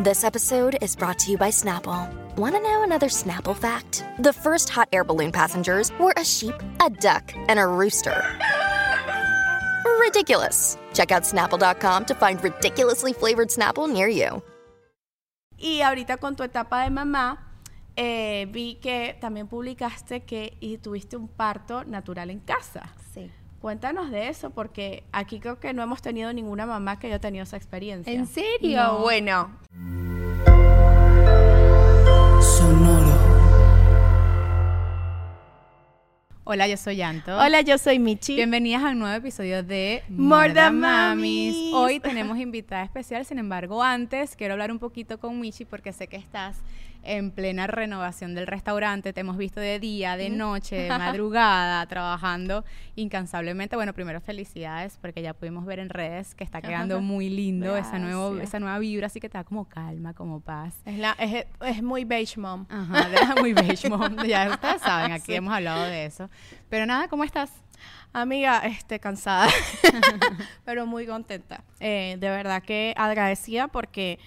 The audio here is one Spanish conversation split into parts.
This episode is brought to you by Snapple. Want to know another Snapple fact? The first hot air balloon passengers were a sheep, a duck, and a rooster. Ridiculous. Check out snapple.com to find ridiculously flavored Snapple near you. Y ahorita con tu etapa de mamá, eh, vi que también publicaste que y tuviste un parto natural en casa. Cuéntanos de eso, porque aquí creo que no hemos tenido ninguna mamá que haya tenido esa experiencia. ¿En serio? No. Bueno. Hola, yo soy Yanto. Hola, yo soy Michi. Bienvenidas a un nuevo episodio de More Than Mamis. Mamis. Hoy tenemos invitada especial, sin embargo, antes quiero hablar un poquito con Michi porque sé que estás en plena renovación del restaurante. Te hemos visto de día, de noche, de madrugada, trabajando incansablemente. Bueno, primero felicidades porque ya pudimos ver en redes que está quedando muy lindo esa, nuevo, esa nueva vibra, así que te da como calma, como paz. Es, la, es, es muy beige mom. Ajá, de- muy beige mom. Ya ustedes saben, aquí Sí. hemos hablado de eso. Pero nada, ¿cómo estás? Amiga, este, cansada, pero muy contenta. Eh, de verdad que agradecida porque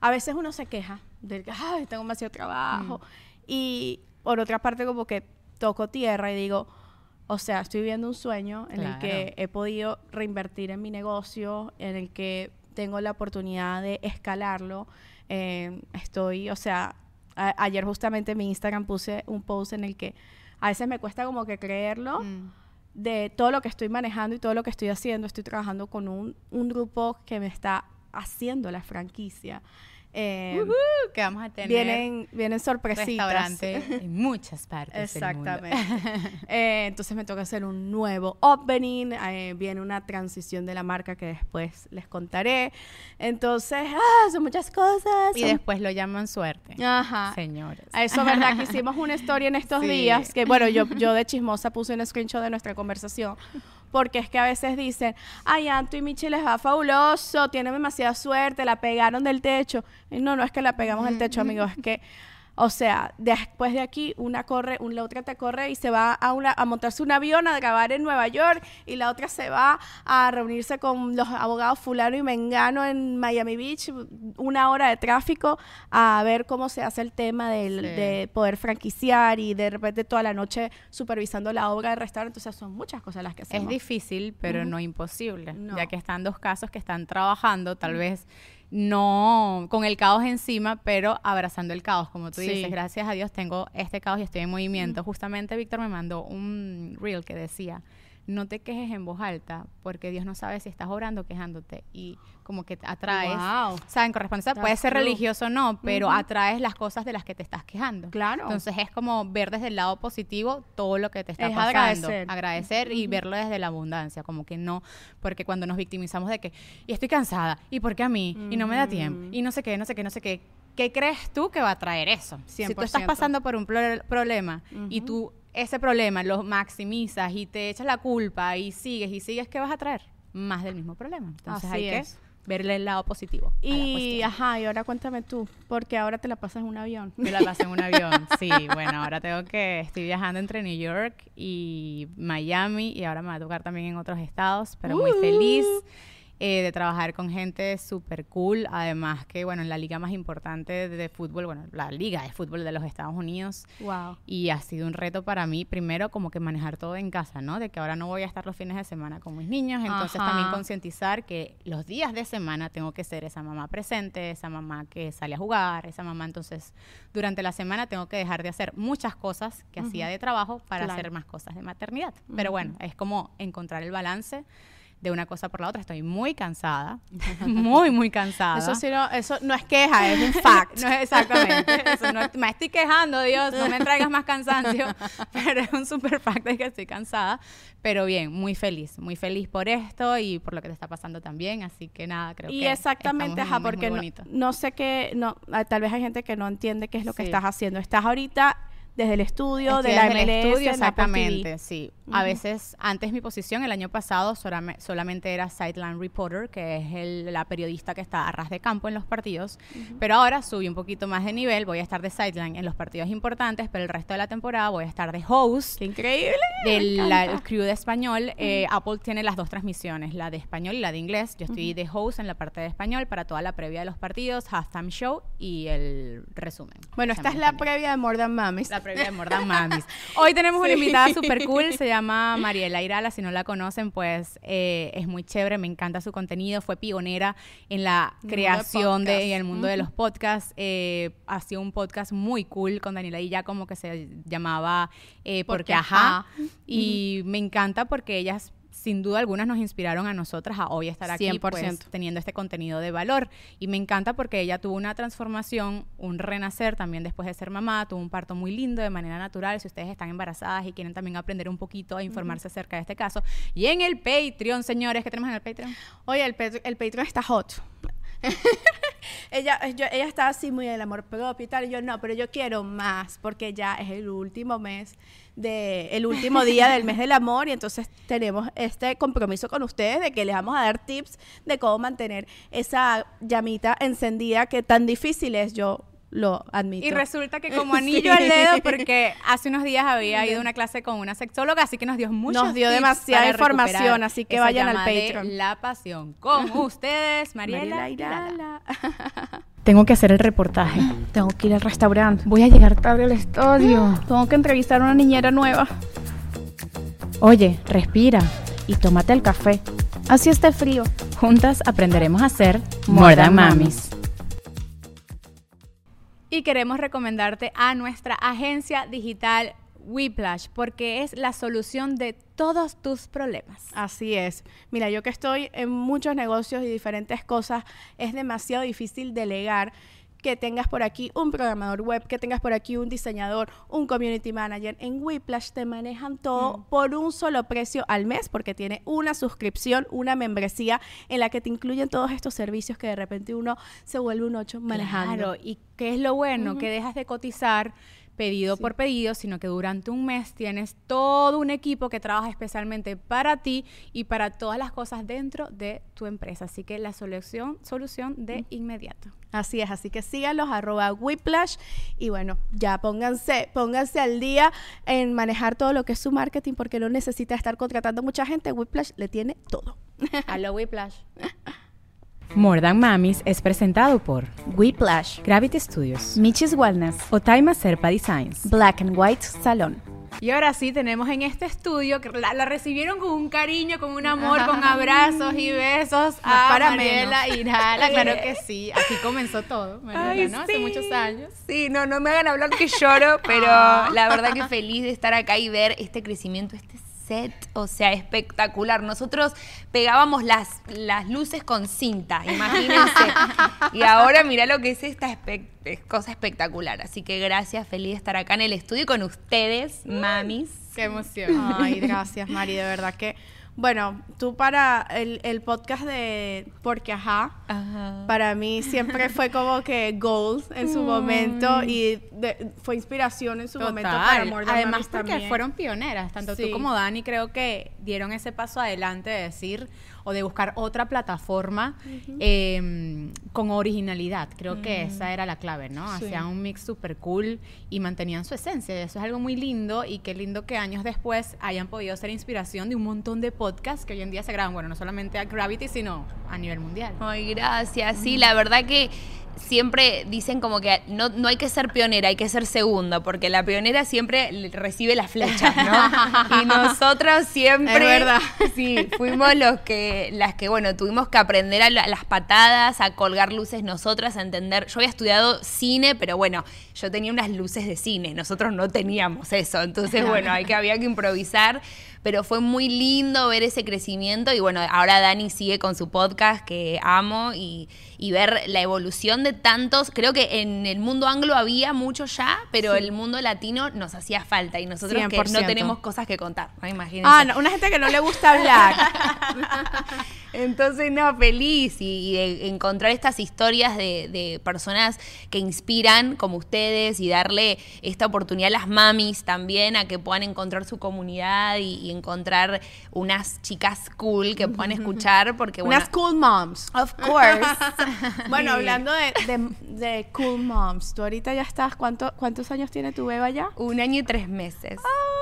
a veces uno se queja del que, ay, tengo demasiado trabajo. Y por otra parte, como que toco tierra y digo, o sea, estoy viviendo un sueño en el que he podido reinvertir en mi negocio, en el que tengo la oportunidad de escalarlo. Eh, estoy, o sea, a- ayer justamente en mi Instagram puse un post en el que a veces me cuesta como que creerlo Mm. de todo lo que estoy manejando y todo lo que estoy haciendo. Estoy trabajando con un, un grupo que me está haciendo la franquicia. Eh, Ujú, que vamos a tener vienen, vienen sorpresitas. restaurante en muchas partes del mundo. Exactamente. Eh, entonces me toca hacer un nuevo opening. eh, viene una transición de la marca que después les contaré. Entonces, ah, son muchas cosas. y son- después lo llaman suerte. Ajá. Señores. A Eso, ¿verdad? Que hicimos una historia en estos Sí. días, que bueno, yo, yo de chismosa puse un screenshot de nuestra conversación, porque es que a veces dicen, ay, Anto y Michi les va fabuloso, tienen demasiada suerte, la pegaron del techo. Y no, no es que la pegamos del techo, amigos, es que, o sea, después de aquí, una corre, la otra te corre y se va a, una, a montarse un avión a grabar en Nueva York, y la otra se va a reunirse con los abogados fulano y mengano en Miami Beach, una hora de tráfico, a ver cómo se hace el tema del, Sí. de poder franquiciar y de repente toda la noche supervisando la obra del restaurante. Entonces son muchas cosas las que Es hacemos. difícil, pero no imposible, No. ya que están dos casos que están trabajando, tal vez no con el caos encima, pero abrazando el caos, como tú Sí. dices. Gracias a Dios tengo este caos y estoy en movimiento. Justamente Víctor me mandó un reel que decía, no te quejes en voz alta, porque Dios no sabe si estás orando o quejándote y como que atraes. Wow. O sea, en correspondencia puede ser true. religioso o no, pero atraes las cosas de las que te estás quejando. Claro. Entonces es como ver desde el lado positivo todo lo que te está Es pasando. agradecer. Agradecer y verlo desde la abundancia, como que no, porque cuando nos victimizamos de que, y estoy cansada, y por qué a mí, y no me da tiempo, y no sé qué, no sé qué, no sé qué, ¿qué crees tú que va a traer eso? Si tú estás 100%. pasando por un pro- problema y tú ese problema lo maximizas y te echas la culpa y sigues y sigues, ¿qué vas a traer? Más del mismo problema. Entonces Así hay es. que verle el lado positivo. Y, ajá, y ahora cuéntame tú, porque ahora te la pasas en un avión. Me la pasé en un avión. Sí, bueno, ahora tengo que. Estoy viajando entre New York y Miami y ahora me va a tocar también en otros estados, pero muy feliz eh, de trabajar con gente súper cool. Además, que bueno, en la liga más importante de, de fútbol, bueno, la liga de fútbol de los Estados Unidos. Wow. Y ha sido un reto para mí, primero, como que manejar todo en casa, ¿no? De que ahora no voy a estar los fines de semana con mis niños, entonces Ajá. también concientizar que los días de semana tengo que ser esa mamá presente, esa mamá que sale a jugar, esa mamá, entonces, durante la semana tengo que dejar de hacer muchas cosas que hacía de trabajo para Claro. hacer más cosas de maternidad. Pero bueno, es como encontrar el balance de una cosa por la otra. Estoy muy cansada, muy, muy cansada. Eso sí, no, eso no es queja, es un fact. No es exactamente. Eso no- me estoy quejando, Dios, no me traigas más cansancio. Pero es un super fact de que estoy cansada. Pero bien, muy feliz, muy feliz por esto y por lo que te está pasando también. Así que nada, creo y que. exactamente, estamos en ajá, porque no, no sé qué, no, ah, tal vez hay gente que no entiende qué es lo que estás haciendo. Estás ahorita desde el estudio, de Estoy la desde el MLS, estudio, exactamente, sí. A veces, antes mi posición, el año pasado, solame- solamente era sideline reporter, que es el- la periodista que está a ras de campo en los partidos. Pero ahora subí un poquito más de nivel, voy a estar de sideline en los partidos importantes, pero el resto de la temporada voy a estar de host ¡Qué increíble! del la- el crew de español. Eh, Apple tiene las dos transmisiones, la de español y la de inglés. Yo estoy de host en la parte de español para toda la previa de los partidos, halftime show y el resumen. Bueno, esta es la español. previa de More Than Mamis. La previa de Mordan Mamis. Hoy tenemos una invitada súper cool, se llama Mariela Irala. Si no la conocen, pues eh, es muy chévere, me encanta su contenido. Fue pionera en la creación de, en el mundo de los podcasts. Eh, hacía un podcast muy cool con Daniela y ya como que se llamaba eh, Porque, Porque Ajá. Ajá. Y me encanta porque ellas sin duda algunas nos inspiraron a nosotras a hoy estar aquí 100%. pues, teniendo este contenido de valor. Y me encanta porque ella tuvo una transformación, un renacer también después de ser mamá, tuvo un parto muy lindo de manera natural. Si ustedes están embarazadas y quieren también aprender un poquito a informarse acerca de este caso. Y en el Patreon, señores, ¿qué tenemos en el Patreon? Oye, el, el Patreon está hot. ella, yo- ella está así muy del amor propio y tal. Y yo no, pero yo quiero más porque ya es el último mes de el último día del mes del amor y entonces tenemos este compromiso con ustedes de que les vamos a dar tips de cómo mantener esa llamita encendida que tan difícil es. Yo lo admito. Y resulta que como anillo Sí. al dedo, porque hace unos días había ido a una clase con una sexóloga, así que nos dio muchos Nos dio tips demasiada información, así que vayan al de Patreon. La pasión. Con ustedes, Mariela. Mariela Irala. Irala. Tengo que hacer el reportaje. Tengo que ir al restaurante. Voy a llegar tarde al estadio. Tengo que entrevistar a una niñera nueva. Oye, respira Y tómate el café. Así está frío. Juntas aprenderemos a hacer More Than Mamis. Y queremos recomendarte a nuestra agencia digital Whiplash porque es la solución de todos tus problemas. Así es. Mira, yo que estoy en muchos negocios y diferentes cosas, es demasiado difícil delegar que tengas por aquí un programador web, que tengas por aquí un diseñador, un community manager. En Whiplash te manejan todo por un solo precio al mes porque tiene una suscripción, una membresía en la que te incluyen todos estos servicios que de repente uno se vuelve un ocho manejando. Claro, y qué es lo bueno, que dejas de cotizar pedido por pedido, sino que durante un mes tienes todo un equipo que trabaja especialmente para ti y para todas las cosas dentro de tu empresa. Así que la solución, solución de inmediato. Así es, así que síganlos, arroba Whiplash. Y bueno, ya pónganse, pónganse al día en manejar todo lo que es su marketing, porque no necesita estar contratando mucha gente. Whiplash le tiene todo. Hello Whiplash. More Than Mamis es presentado por Whiplash, Gravity Studios, Michis Wellness, Otaima Serpa Designs. Black and White Salon. Y ahora sí, tenemos en este estudio que la, la recibieron con un cariño, con un amor, con abrazos y besos a para Mariela menos. Irala. Claro que sí, así comenzó todo, Mariela, Ay, ¿no? Hace muchos años. Sí, no, no me hagan hablar que lloro, pero la verdad que feliz de estar acá y ver este crecimiento, este set, o sea, espectacular. Nosotros pegábamos las, las luces con cinta, imagínense. y ahora mirá lo que es esta cosa espectacular. Así que gracias, feliz de estar acá en el estudio con ustedes, mamis. Qué emoción. Ay, gracias, Mari, de verdad que. Bueno, tú para el, el podcast de Porque Ajá, Ajá. para mí siempre fue como que goals en su momento y de- fue inspiración en su momento para. More Than Además, porque también. fueron pioneras, tanto Sí. tú como Dani, creo que dieron ese paso adelante de decir o de buscar otra plataforma eh, con originalidad. Creo que esa era la clave, ¿no? Sí. Hacían un mix súper cool y mantenían su esencia. Eso es algo muy lindo y qué lindo que años después hayan podido ser inspiración de un montón de podcasts que hoy en día se graban, bueno, no solamente a Gravity, sino a nivel mundial. Ay, gracias. Sí, la verdad que siempre dicen como que no, no hay que ser pionera, hay que ser segunda, porque la pionera siempre recibe las flechas, ¿no? y nosotros siempre Es verdad. sí, fuimos los que, las que, bueno, tuvimos que aprender a la- las patadas, a colgar luces nosotras, a entender. Yo había estudiado cine, pero bueno, yo tenía unas luces de cine, nosotros no teníamos eso. Entonces, bueno, hay que, había que improvisar. pero fue muy lindo ver ese crecimiento y bueno, ahora Dani sigue con su podcast que amo y, y ver la evolución de tantos, creo que en el mundo anglo había mucho ya, pero el mundo latino nos hacía falta y nosotros que no 100%. tenemos cosas que contar, ¿no? Imagínense. Ah, no, una gente que no le gusta hablar. Entonces, no, feliz y, y de encontrar estas historias de, de personas que inspiran como ustedes y darle esta oportunidad a las mamis también a que puedan encontrar su comunidad y, y encontrar unas chicas cool que puedan escuchar porque bueno, Unas cool moms. of course. Bueno, hablando de, de- de cool moms, tú ahorita ya estás, ¿cuánto, ¿cuántos años tiene tu beba ya? Un año y tres meses. Ah,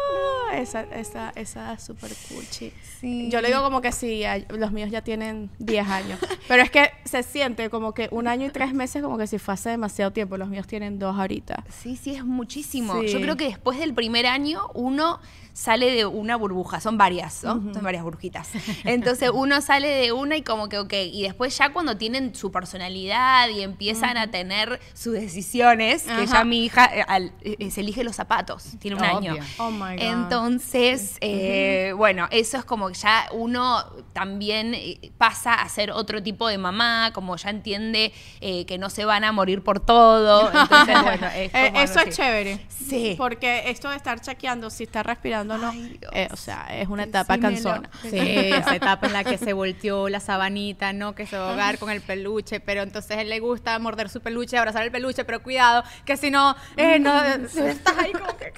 esa, esa, esa es súper cool, chi. Sí. Yo le digo como que sí, los míos ya tienen 10 años. Pero es que se siente como que un año y tres meses como que si fue hace demasiado tiempo. Los míos tienen dos ahorita. Sí, sí, es muchísimo. Sí. Yo creo que después del primer año uno sale de una burbuja, son varias, ¿no? Son varias burbujitas. Entonces uno sale de una y como que, ok, y después ya cuando tienen su personalidad y empiezan a tener sus decisiones, que ya mi hija eh, al- eh, se elige los zapatos, tiene un Obvio. año. Oh my God. Entonces, eh, bueno, eso es como que ya uno también eh, pasa a ser otro tipo de mamá, como ya entiende eh, que no se van a morir por todo. Entonces, bueno, es como, eso no es chévere. Sí. Porque esto de estar chequeando si está respirando Ay, eh, o sea, es una etapa cansona. Sí, esa etapa en la que se volteó la sabanita, ¿no? Que se va a ahogar con el peluche, pero entonces él le gusta morder su peluche, abrazar el peluche, pero cuidado, que si no, eh, no, estás ahí como que...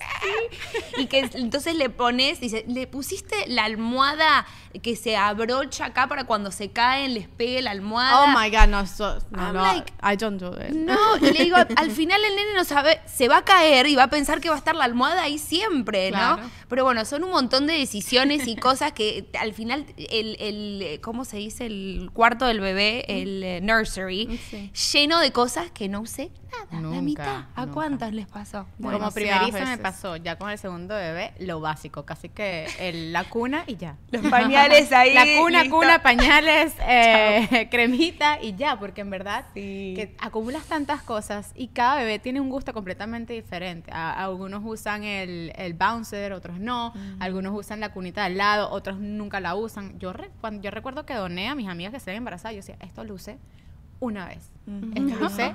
Y que entonces le pones, dice, le pusiste la almohada que se abrocha acá para cuando se caen les pegue la almohada. Oh my God, no, so- no, no, like- I don't do it. No, y le digo, al final el nene no sabe, se va a caer y va a pensar que va a estar la almohada ahí siempre, ¿no? Claro. Pero bueno, son un montón de decisiones y cosas que al final el, el ¿cómo se dice? El cuarto del bebé, el eh, nursery, Sí. lleno de cosas que no usé nada, la Nunca, mitad. ¿A nunca. cuántas les pasó? Bueno, como primeriza me pasó, ya con el segundo bebé, lo básico, casi que el- la cuna y ya. Los pañales ahí. La cuna, listo. cuna, pañales, eh, cremita y ya, porque en verdad Sí. que acumulas tantas cosas y cada bebé tiene un gusto completamente diferente. A- algunos usan el, el bouncer, otros no. Algunos usan la cunita al lado, otros nunca la usan. Yo, re- cuando, yo recuerdo que doné a mis amigas que se ven embarazadas, yo decía, esto lo usé una vez. Lo usé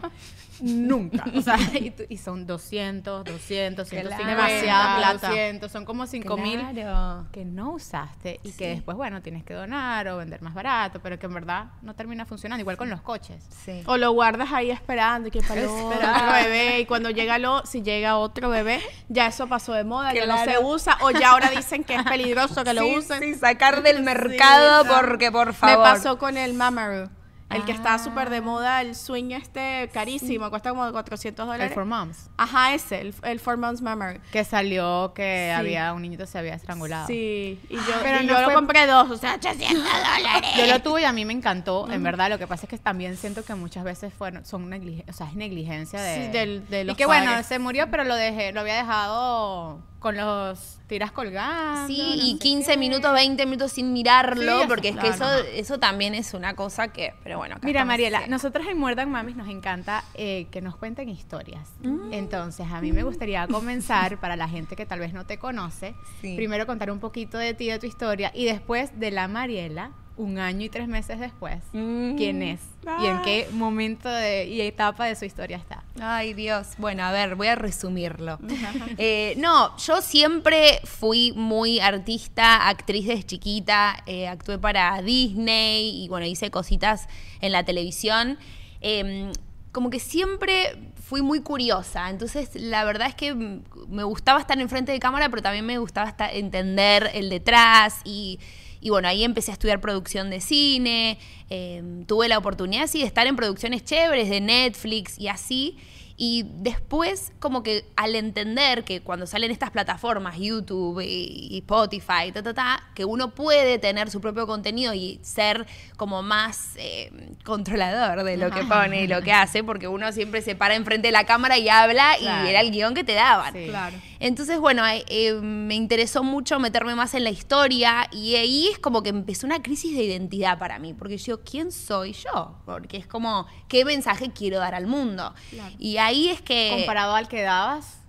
nunca. O sea, y, tú- y son 200, 200, 150, Demasiada plata. 200, son como 5 mil Claro. que no usaste y Sí. que después, bueno, tienes que donar o vender más barato, pero que en verdad no termina funcionando. Igual con los coches. Sí. O lo guardas ahí esperando y que para otro bebé y cuando llega lo, si llega otro bebé, ya eso pasó de moda, ya no se usa o ya ahora dicen que es peligroso que lo Sí, usen. sí, sacar del mercado Sí, porque, por favor. Me pasó con el Mamaru. El que está súper de moda, el swing este carísimo, cuesta como 400 El dólares. For Moms. Ajá, ese, el, el Four Months Mamaru. Que salió que Sí. había un niñito se había estrangulado. Sí, y yo, Pero y no yo lo compré dos, o sea, 800 dólares. Yo lo tuve y a mí me encantó, en verdad. Lo que pasa es que también siento que muchas veces fueron, son negligencia, o sea, es negligencia de, Sí, del- de y los que bueno, se murió, pero lo dejé, lo había dejado con los tiras colgando. Sí, no y sé 15 qué. minutos, 20 minutos sin mirarlo, Sí, porque es que eso, eso también es una cosa que, pero bueno. Mira, Mariela, nosotros en Muerdan Mamis nos encanta eh, que nos cuenten historias. Mm. Entonces, a mí me gustaría comenzar, para la gente que tal vez no te conoce, Sí. primero contar un poquito de ti, de tu historia, y después de la Mariela, un año y tres meses después, Mm. quién es y en qué momento de- y etapa de su historia está. Ay, Dios. Bueno, a ver, voy a resumirlo. Eh, no, yo siempre fui muy artista, actriz desde chiquita. eh, actué para Disney y bueno, hice cositas en la televisión. Eh, como que siempre fui muy curiosa. Entonces, la verdad es que me gustaba estar enfrente de cámara, pero también me gustaba hasta entender el detrás y. Y bueno, ahí empecé a estudiar producción de cine, eh, tuve la oportunidad sí, de estar en producciones chéveres de Netflix y así. Y después, como que al entender que cuando salen estas plataformas, YouTube y, y Spotify, ta, ta, ta, que uno puede tener su propio contenido y ser como más eh, controlador de lo que pone y lo que hace, porque uno siempre se para enfrente de la cámara y habla Claro. y era el guion que te daban. Sí. Claro. Entonces, bueno, eh, eh, me interesó mucho meterme más en la historia y ahí es como que empezó una crisis de identidad para mí, porque yo, ¿quién soy yo? Porque es como, ¿qué mensaje quiero dar al mundo? Claro. Y ahí es que... Comparado al que dabas,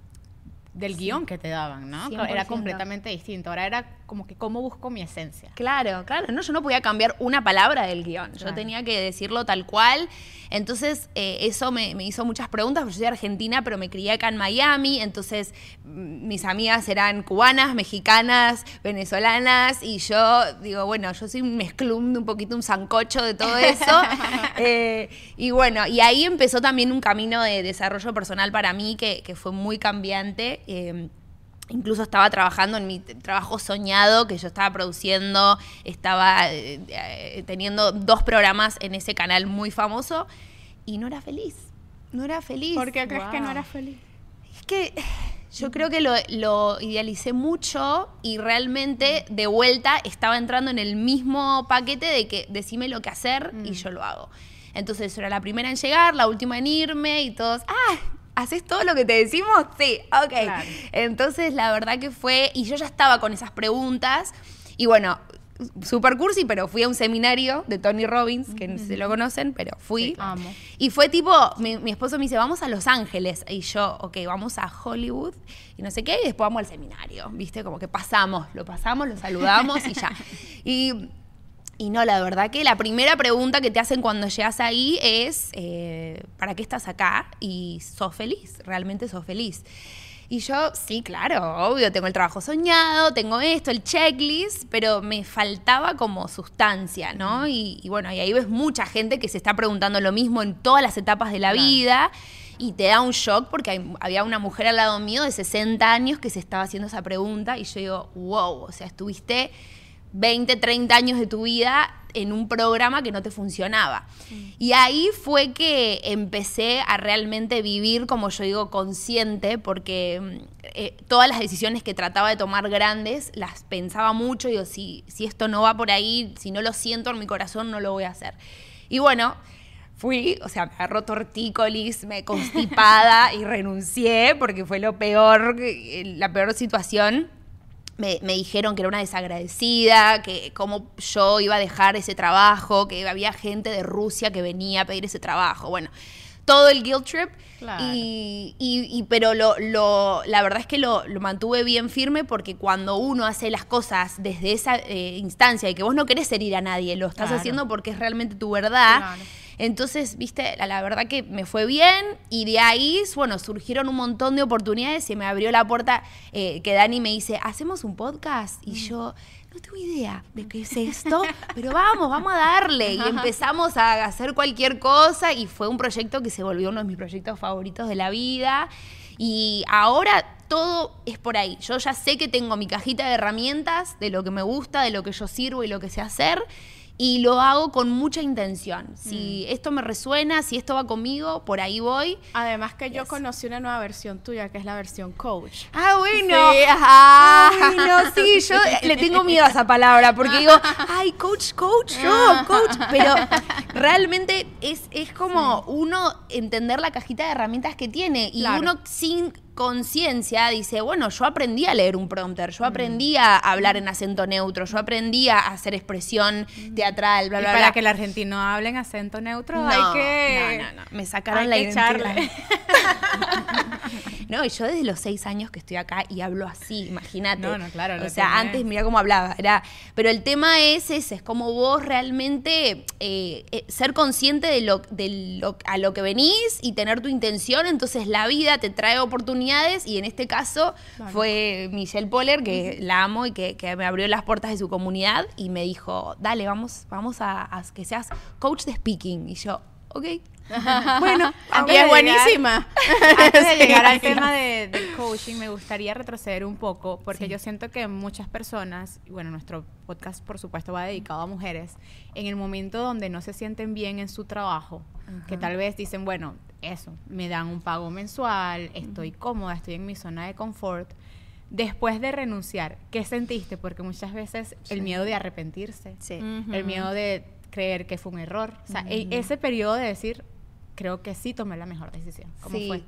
del guion que te daban, ¿no? 100%. Era completamente distinto. Ahora era como que cómo busco mi esencia. Claro, claro. No, yo no podía cambiar una palabra del guion. Yo Claro. tenía que decirlo tal cual. Entonces, eh, eso me, me hizo muchas preguntas. porque Yo soy argentina, pero me crié acá en Miami. Entonces, mm, mis amigas eran cubanas, mexicanas, venezolanas. Y yo digo, bueno, yo soy un mezclum, un poquito un sancocho de todo eso. Eh, y bueno, y ahí empezó también un camino de desarrollo personal para mí que, que fue muy cambiante. Eh, Incluso estaba trabajando en mi trabajo soñado que yo estaba produciendo, estaba eh, eh, teniendo dos programas en ese canal muy famoso y no era feliz. No era feliz. ¿Por qué crees que no eras feliz? Es que yo creo que lo, lo idealicé mucho y realmente de vuelta estaba entrando en el mismo paquete de que decime lo que hacer y yo lo hago. Entonces era la primera en llegar, la última en irme y todos, ah, ¿haces todo lo que te decimos? Sí, ok. Claro. Entonces la verdad que fue, y yo ya estaba con esas preguntas y bueno, super cursi, pero fui a un seminario de Tony Robbins, que no sé si lo conocen, pero fui. Y fue tipo, mi, mi esposo me dice, vamos a Los Ángeles. Y yo, ok, vamos a Hollywood y no sé qué, y después vamos al seminario. ¿Viste? Como que pasamos, lo pasamos, lo saludamos y ya. Y, y no, la verdad que la primera pregunta que te hacen cuando llegas ahí es, eh, ¿para qué estás acá? Y sos feliz, realmente sos feliz. Y yo, sí, claro, obvio, tengo el trabajo soñado, tengo esto, el checklist, pero me faltaba como sustancia, ¿no? Y, y bueno, y ahí ves mucha gente que se está preguntando lo mismo en todas las etapas de la Claro. vida y te da un shock porque hay- había una mujer al lado mío de 60 años que se estaba haciendo esa pregunta y yo digo, wow, o sea, estuviste 20, 30 años de tu vida en un programa que no te funcionaba. Y ahí fue que empecé a realmente vivir, como yo digo, consciente, porque mm, eh, todas las decisiones que trataba de tomar grandes las pensaba mucho y digo, si, si esto no va por ahí, si no lo siento en mi corazón, no lo voy a hacer. Y bueno, fui, o sea, me agarró tortícolis, me constipada y renuncié porque fue lo peor, que- la peor situación. Me, me dijeron que era una desagradecida, que cómo yo iba a dejar ese trabajo, que había gente de Rusia que venía a pedir ese trabajo. Bueno, todo el guilt trip. Claro. Y, y- y- pero lo, lo- la verdad es que lo, lo mantuve bien firme porque cuando uno hace las cosas desde esa eh, instancia y que vos no querés herir a nadie, lo estás Claro. haciendo porque es realmente tu verdad. Claro. Entonces, viste, la, verdad que me fue bien y de ahí, bueno, surgieron un montón de oportunidades y me abrió la puerta eh, que Dani me dice, ¿hacemos un podcast? Y yo, no tengo idea de qué es esto, pero vamos, vamos a darle. Y empezamos a hacer cualquier cosa y fue un proyecto que se volvió uno de mis proyectos favoritos de la vida. Y ahora todo es por ahí. Yo ya sé que tengo mi cajita de herramientas, de lo que me gusta, de lo que yo sirvo y lo que sé hacer. Y lo hago con mucha intención. Si esto me resuena, si esto va conmigo, por ahí voy. Además que yo conocí una nueva versión tuya, que es la versión coach. Ah, bueno. Sí, ajá. Ay, no, sí, yo le tengo miedo a esa palabra porque digo, ay, coach, coach, yo, coach. Pero realmente es, es como uno entender la cajita de herramientas que tiene y Claro. uno sin conciencia dice, bueno, yo aprendí a leer un prompter, yo aprendí a hablar en acento neutro, yo aprendí a hacer expresión teatral, bla, y bla, para bla. que el argentino hable en acento neutro, No, hay que... no, no, no. Me sacaron hay la que identidad. No, y yo desde los seis años que estoy acá y hablo así, imagínate. No, no, claro, O sea, tenés. antes mira cómo hablaba. Era, pero el tema es ese, es como vos realmente eh, eh, ser consciente de lo, de lo a lo que venís y tener tu intención. Entonces la vida te trae oportunidades y en este caso fue Michelle Poller, que la amo y que, que me abrió las puertas de su comunidad y me dijo, dale, vamos, vamos a, a que seas coach de speaking. Y yo, ok. bueno, Y es buenísima. Antes de Sí, llegar al tema de- del coaching, me gustaría retroceder un poco, porque yo siento que muchas personas, y bueno, nuestro podcast por supuesto va dedicado a mujeres, en el momento donde no se sienten bien en su trabajo, que tal vez dicen, bueno, eso, me dan un pago mensual, estoy cómoda, estoy en mi zona de confort. Después de renunciar, ¿qué sentiste? Porque muchas veces el miedo de arrepentirse, Sí. el miedo de creer que fue un error, o sea, e- ese periodo de decir, creo que sí tomé la mejor decisión. ¿Cómo Sí. fue?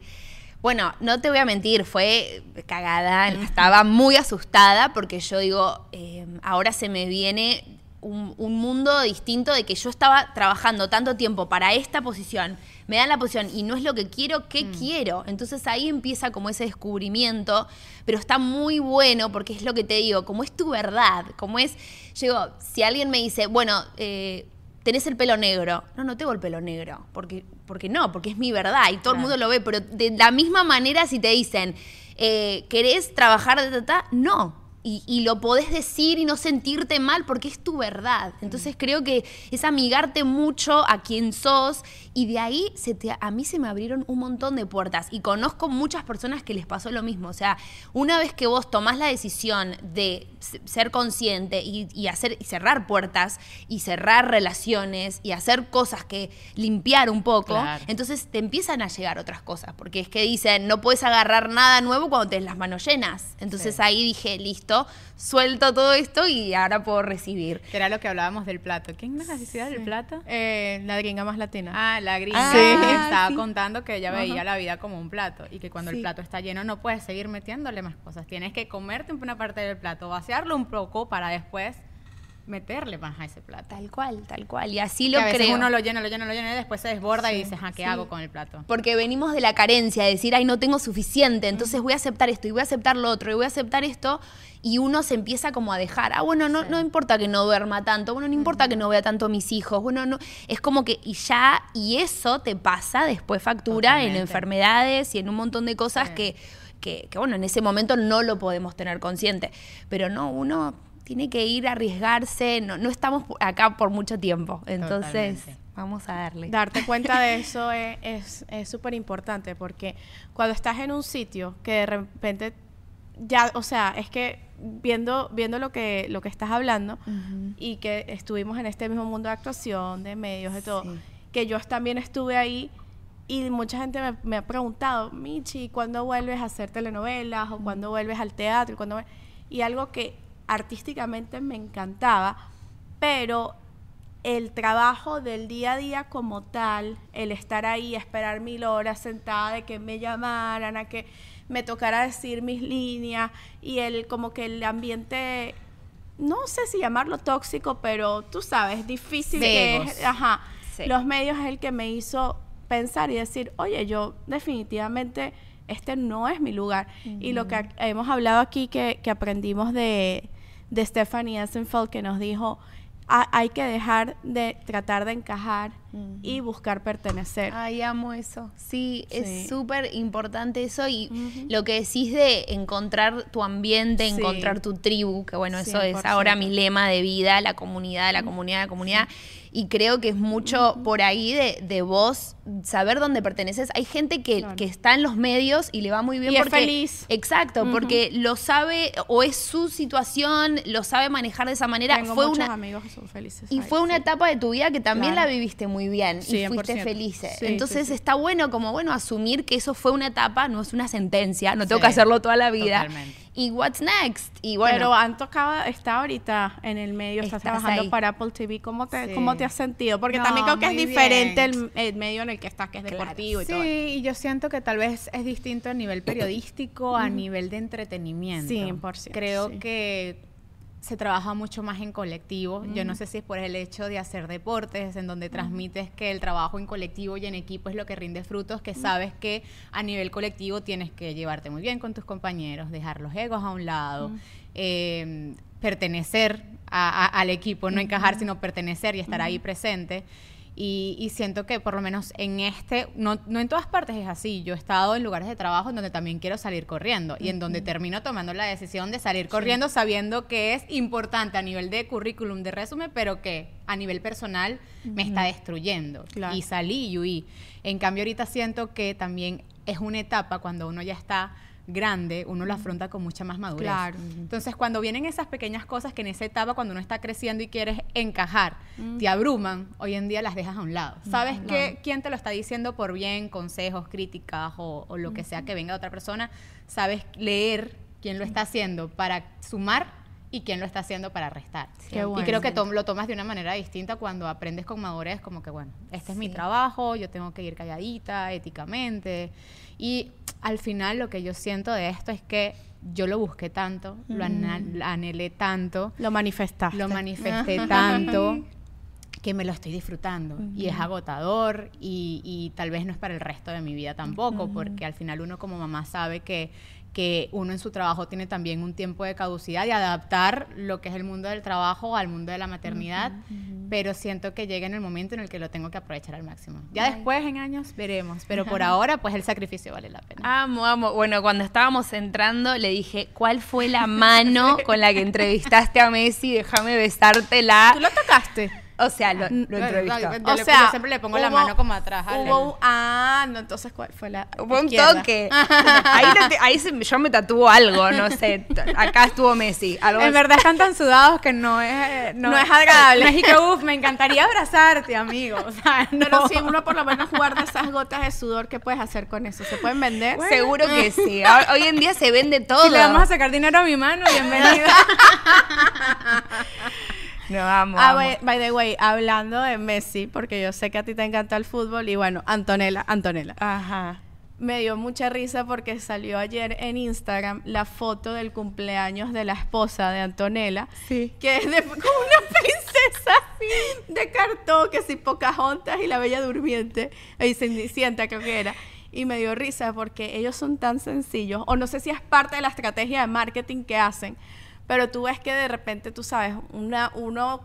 Bueno, no te voy a mentir, fue cagada, estaba muy asustada porque yo digo, eh, ahora se me viene un, un mundo distinto de que yo estaba trabajando tanto tiempo para esta posición, me dan la posición y no es lo que quiero, ¿qué Mm. quiero? Entonces ahí empieza como ese descubrimiento, pero está muy bueno porque es lo que te digo, como es tu verdad, como es, yo, si alguien me dice, bueno, eh, tenés el pelo negro, no, no tengo el pelo negro, porque, porque no, porque es mi verdad y todo el mundo lo ve, pero de la misma manera si te dicen, eh, ¿querés trabajar de tata? No. Y, y lo podés decir y no sentirte mal porque es tu verdad. Entonces creo que es amigarte mucho a quien sos y de ahí se te, a mí se me abrieron un montón de puertas y conozco muchas personas que les pasó lo mismo. O sea, una vez que vos tomás la decisión de ser consciente y, y hacer, y cerrar puertas y cerrar relaciones y hacer cosas que limpiar un poco, Claro. entonces te empiezan a llegar otras cosas, porque es que dicen, no puedes agarrar nada nuevo cuando tenés las manos llenas. Entonces Sí. ahí dije, listo, suelto todo esto y ahora puedo recibir. Que era lo que hablábamos del plato. ¿Quién es la necesidad del plato? Eh, la gringa más latina. Ah, la gringa Ah, estaba sí. contando que ella veía Ajá. la vida como un plato y que cuando Sí. el plato está lleno no puedes seguir metiéndole más cosas. Tienes que comerte una parte del plato, vaciarlo un poco para después meterle más a ese plato. Tal cual, tal cual. Y así Que lo a veces creo. uno lo llena, lo llena, lo llena y después se desborda y dices, ah, ¿qué sí. hago con el plato? Porque venimos de la carencia, de decir, ay, no tengo suficiente, entonces voy a aceptar esto y voy a aceptar lo otro y voy a aceptar esto. Y uno se empieza como a dejar, ah, bueno, no, no importa que no duerma tanto, bueno, no importa que no vea tanto a mis hijos, bueno, no, es como que, y ya, y eso te pasa después factura en enfermedades y en un montón de cosas que, que, que, bueno, en ese momento no lo podemos tener consciente. Pero no, uno tiene que ir a arriesgarse, no, no estamos acá por mucho tiempo, entonces Totalmente. vamos a darle. Darte cuenta de eso es- es es súper importante porque cuando estás en un sitio que de repente ya, o sea, es que viendo, viendo lo que, lo que estás hablando y que estuvimos en este mismo mundo de actuación, de medios, de todo, Sí. que yo también estuve ahí y mucha gente me, me ha preguntado, Michi, ¿cuándo vuelves a hacer telenovelas o cuándo vuelves al teatro? y cuándo vuel-?" Y algo que artísticamente me encantaba, pero el trabajo del día a día como tal, el estar ahí, esperar mil horas sentada, de que me llamaran, a que me tocara decir mis líneas y el como que el ambiente, no sé si llamarlo tóxico, pero tú sabes, difícil que es, ajá, Sí. los medios es el que me hizo pensar y decir, oye, yo definitivamente este no es mi lugar. Y lo que hemos hablado aquí que, que aprendimos de, de Stephanie Essenfeld, que nos dijo, "Ha- hay que dejar de tratar de encajar y buscar pertenecer. Ay, amo eso. Sí, Sí. es súper importante eso y lo que decís de encontrar tu ambiente, Sí. encontrar tu tribu, que bueno, eso es 100%. ahora mi lema de vida, la comunidad, la comunidad, la comunidad. Y creo que es mucho por ahí de, de vos saber dónde perteneces. Hay gente que, Claro. que está en los medios y le va muy bien Y es porque... feliz. Exacto, porque lo sabe o es su situación, lo sabe manejar de esa manera. Tengo fue muchos una, amigos que son felices. y ahí, fue una sí. etapa de tu vida que también Claro. la viviste muy bien y 100%. fuiste feliz. Sí, Entonces sí, sí. está bueno como bueno asumir que eso fue una etapa, no es una sentencia, no tengo Sí, que hacerlo toda la vida. totalmente. Y what's next? Y bueno, Pero han tocado, está ahorita en el medio, estás, Estás trabajando ahí. para Apple TV. ¿Cómo te, Sí. ¿Cómo te has sentido? Porque No, también creo que es muy diferente el, el medio en el que estás, que es deportivo y sí, todo. y yo siento que tal vez es distinto a nivel periodístico, a nivel de entretenimiento. 100%, Creo sí. que se trabaja mucho más en colectivo. Yo no sé si es por el hecho de hacer deportes, en donde transmites que el trabajo en colectivo y en equipo es lo que rinde frutos, que sabes que a nivel colectivo tienes que llevarte muy bien con tus compañeros, dejar los egos a un lado, eh, pertenecer a- a- al equipo, no encajar, sino pertenecer y estar ahí presente. Y, y siento que por lo menos en este, no, no en todas partes es así. Yo he estado en lugares de trabajo en donde también quiero salir corriendo y en donde termino tomando la decisión de salir corriendo sabiendo que es importante a nivel de currículum, de resumen, pero que a nivel personal me está destruyendo. Claro. Y salí y huí. En cambio ahorita siento que también es una etapa cuando uno ya está grande, uno lo afronta con mucha más madurez. Claro. Entonces, cuando vienen esas pequeñas cosas que en esa etapa, cuando uno está creciendo y quieres encajar, te abruman, hoy en día las dejas a un lado. ¿Sabes que quién te lo está diciendo por bien, consejos, críticas o, o lo que sea que venga de otra persona? Sabes leer quién lo está haciendo para sumar y quién lo está haciendo para restar. Qué Y bueno. creo que lo tomas de una manera distinta cuando aprendes con madurez, como que, bueno, este es mi trabajo, yo tengo que ir calladita, éticamente. Y al final lo que yo siento de esto es que yo lo busqué tanto, lo ana- anhelé tanto, Lo manifestaste. lo manifesté tanto que me lo estoy disfrutando. Y es agotador y, y tal vez no es para el resto de mi vida tampoco, porque al final uno como mamá sabe que, que uno en su trabajo tiene también un tiempo de caducidad y adaptar lo que es el mundo del trabajo al mundo de la maternidad, pero siento que llega en el momento en el que lo tengo que aprovechar al máximo. Ya después en años veremos, pero por ahora pues el sacrificio vale la pena. Amo, amo. Bueno, cuando estábamos entrando le dije, ¿cuál fue la mano con la que entrevistaste a Messi? Déjame besártela. ¿Tú lo tocaste? O sea, lo, lo entrevistó. Yo O sea, yo siempre le pongo la hubo- mano como atrás. al- Hubo un- ah, no, entonces, ¿cuál fue la Fue un toque. Ahí, no te- ahí se- yo me tatuó algo, no sé. Acá estuvo Messi. Algo En así. verdad están tan sudados que no es... eh, No es agradable. No es que, uf, me encantaría abrazarte, amigo. O sea, Pero no. si uno por lo menos guarda esas gotas de sudor, ¿qué puedes hacer con eso? ¿Se pueden vender? Seguro que sí. Hoy en día se vende todo. Si le vamos a sacar dinero a mi mano, bienvenida. No, vamos. Ah, by, by the way, hablando de Messi, porque yo sé que a ti te encanta el fútbol, y bueno, Antonella, Antonella. Ajá. Me dio mucha risa porque salió ayer en Instagram la foto del cumpleaños de la esposa de Antonella. Sí. Que es de, como una princesa de cartón, que si Pocahontas y la Bella Durmiente, y Cenicienta creo que era. Y me dio risa porque ellos son tan sencillos, o no sé si es parte de la estrategia de marketing que hacen, pero tú ves que de repente, tú sabes, una, uno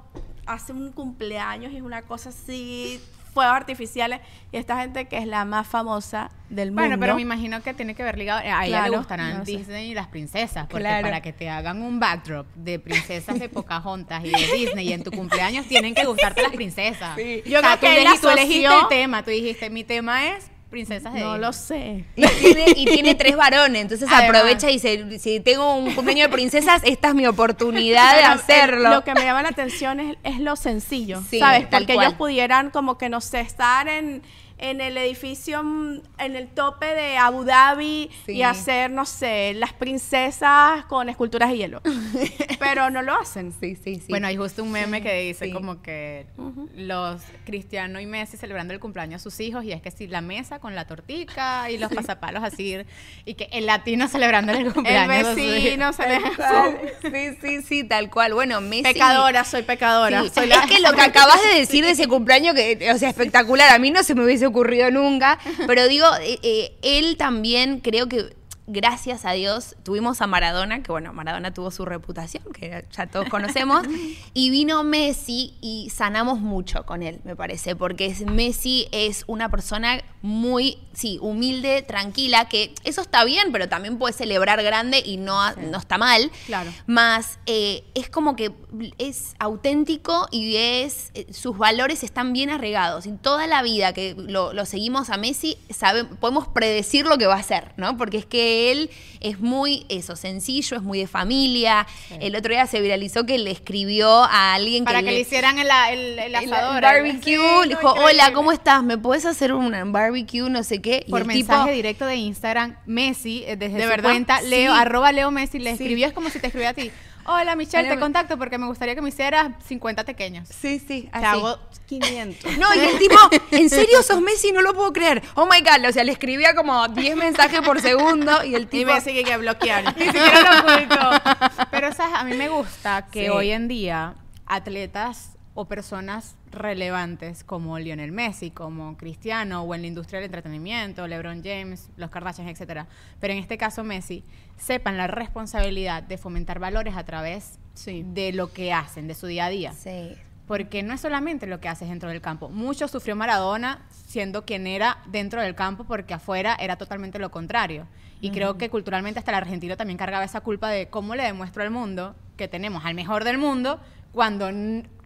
hace un cumpleaños y es una cosa así, fuegos artificiales, y esta gente que es la más famosa del mundo. Bueno, pero me imagino que tiene que ver ligado. A ella le Claro, gustarán no sé. Disney y las princesas. Porque Claro. para que te hagan un backdrop de princesas de Pocahontas y de Disney y en tu cumpleaños tienen que gustarte las princesas. Sí. Yo O sea, creo que tú, él elegi- tú elegiste el tema. Tú dijiste, mi tema es princesas de No lo sé. Y tiene, y tiene tres varones, entonces Además. aprovecha y dice, si tengo un cumpleaños de princesas, esta es mi oportunidad de hacerlo. Lo que me llama la atención es, es lo sencillo, Sí, ¿sabes? tal Porque cual. ellos pudieran como que no sé, estar en, en el edificio, mm, en el tope de Abu Dhabi Sí. y hacer, no sé, las princesas con esculturas de hielo. Pero no lo hacen. Sí, sí, sí. Bueno, hay justo un meme que dice sí. como que los Cristiano y Messi celebrando el cumpleaños a sus hijos y es que si la mesa con la tortica y los pasapalos así y que el latino celebrando el El cumpleaños hijo. vecino sí, sí, sí, tal cual. Bueno, Messi... Pecadora, soy pecadora. Sí, Soy la- es que lo que acabas de decir de ese cumpleaños, que, o sea, espectacular, a mí no se me hubiese ocurrido nunca, pero digo, eh, eh, él también creo que gracias a Dios tuvimos a Maradona, que bueno, Maradona tuvo su reputación, que ya todos conocemos, y vino Messi y sanamos mucho con él, me parece, porque es- Messi es una persona muy, sí, humilde, tranquila, que eso está bien, pero también puede celebrar grande y no, no está mal. Claro. Más eh, es como que es auténtico y es eh, sus valores están bien arraigados. Y toda la vida que lo, lo seguimos a Messi, sabe, podemos predecir lo que va a hacer, ¿no? Porque es que él es muy eso, sencillo, es muy de familia. El otro día se viralizó que le escribió a alguien Para que, que le hicieran el, el, el el asador. barbecue, Sí, le dijo, hola, ¿cómo estás? ¿Me puedes hacer un barbecue? No sé qué. Y Por mensaje tipo, directo de Instagram, Messi, eh, desde ¿De su verdad? cuenta, Leo, Sí. arroba Leo Messi, le escribió, es como si te escribiera a ti. Hola Michelle, Hola, te contacto porque me gustaría que me hicieras 50 pequeños. Sí, sí, Te así. hago 500. No, y el tipo, ¿en serio sos Messi? No lo puedo creer. Oh my God, o sea, le escribía como 10 mensajes por segundo y el Y tipo. me sigue que bloquear. Ni siquiera lo oculto. Pero ¿sabes? a mí me gusta que Sí. hoy en día atletas o personas relevantes como Lionel Messi, como Cristiano o en la industria del entretenimiento, LeBron James, los Kardashian, etcétera, pero en este caso Messi, sepan la responsabilidad de fomentar valores a través Sí. de lo que hacen, de su día a día. Sí. Porque no es solamente lo que haces dentro del campo. Mucho sufrió Maradona siendo quien era dentro del campo porque afuera era totalmente lo contrario. Y creo que culturalmente hasta el argentino también cargaba esa culpa de cómo le demuestro al mundo que tenemos al mejor del mundo cuando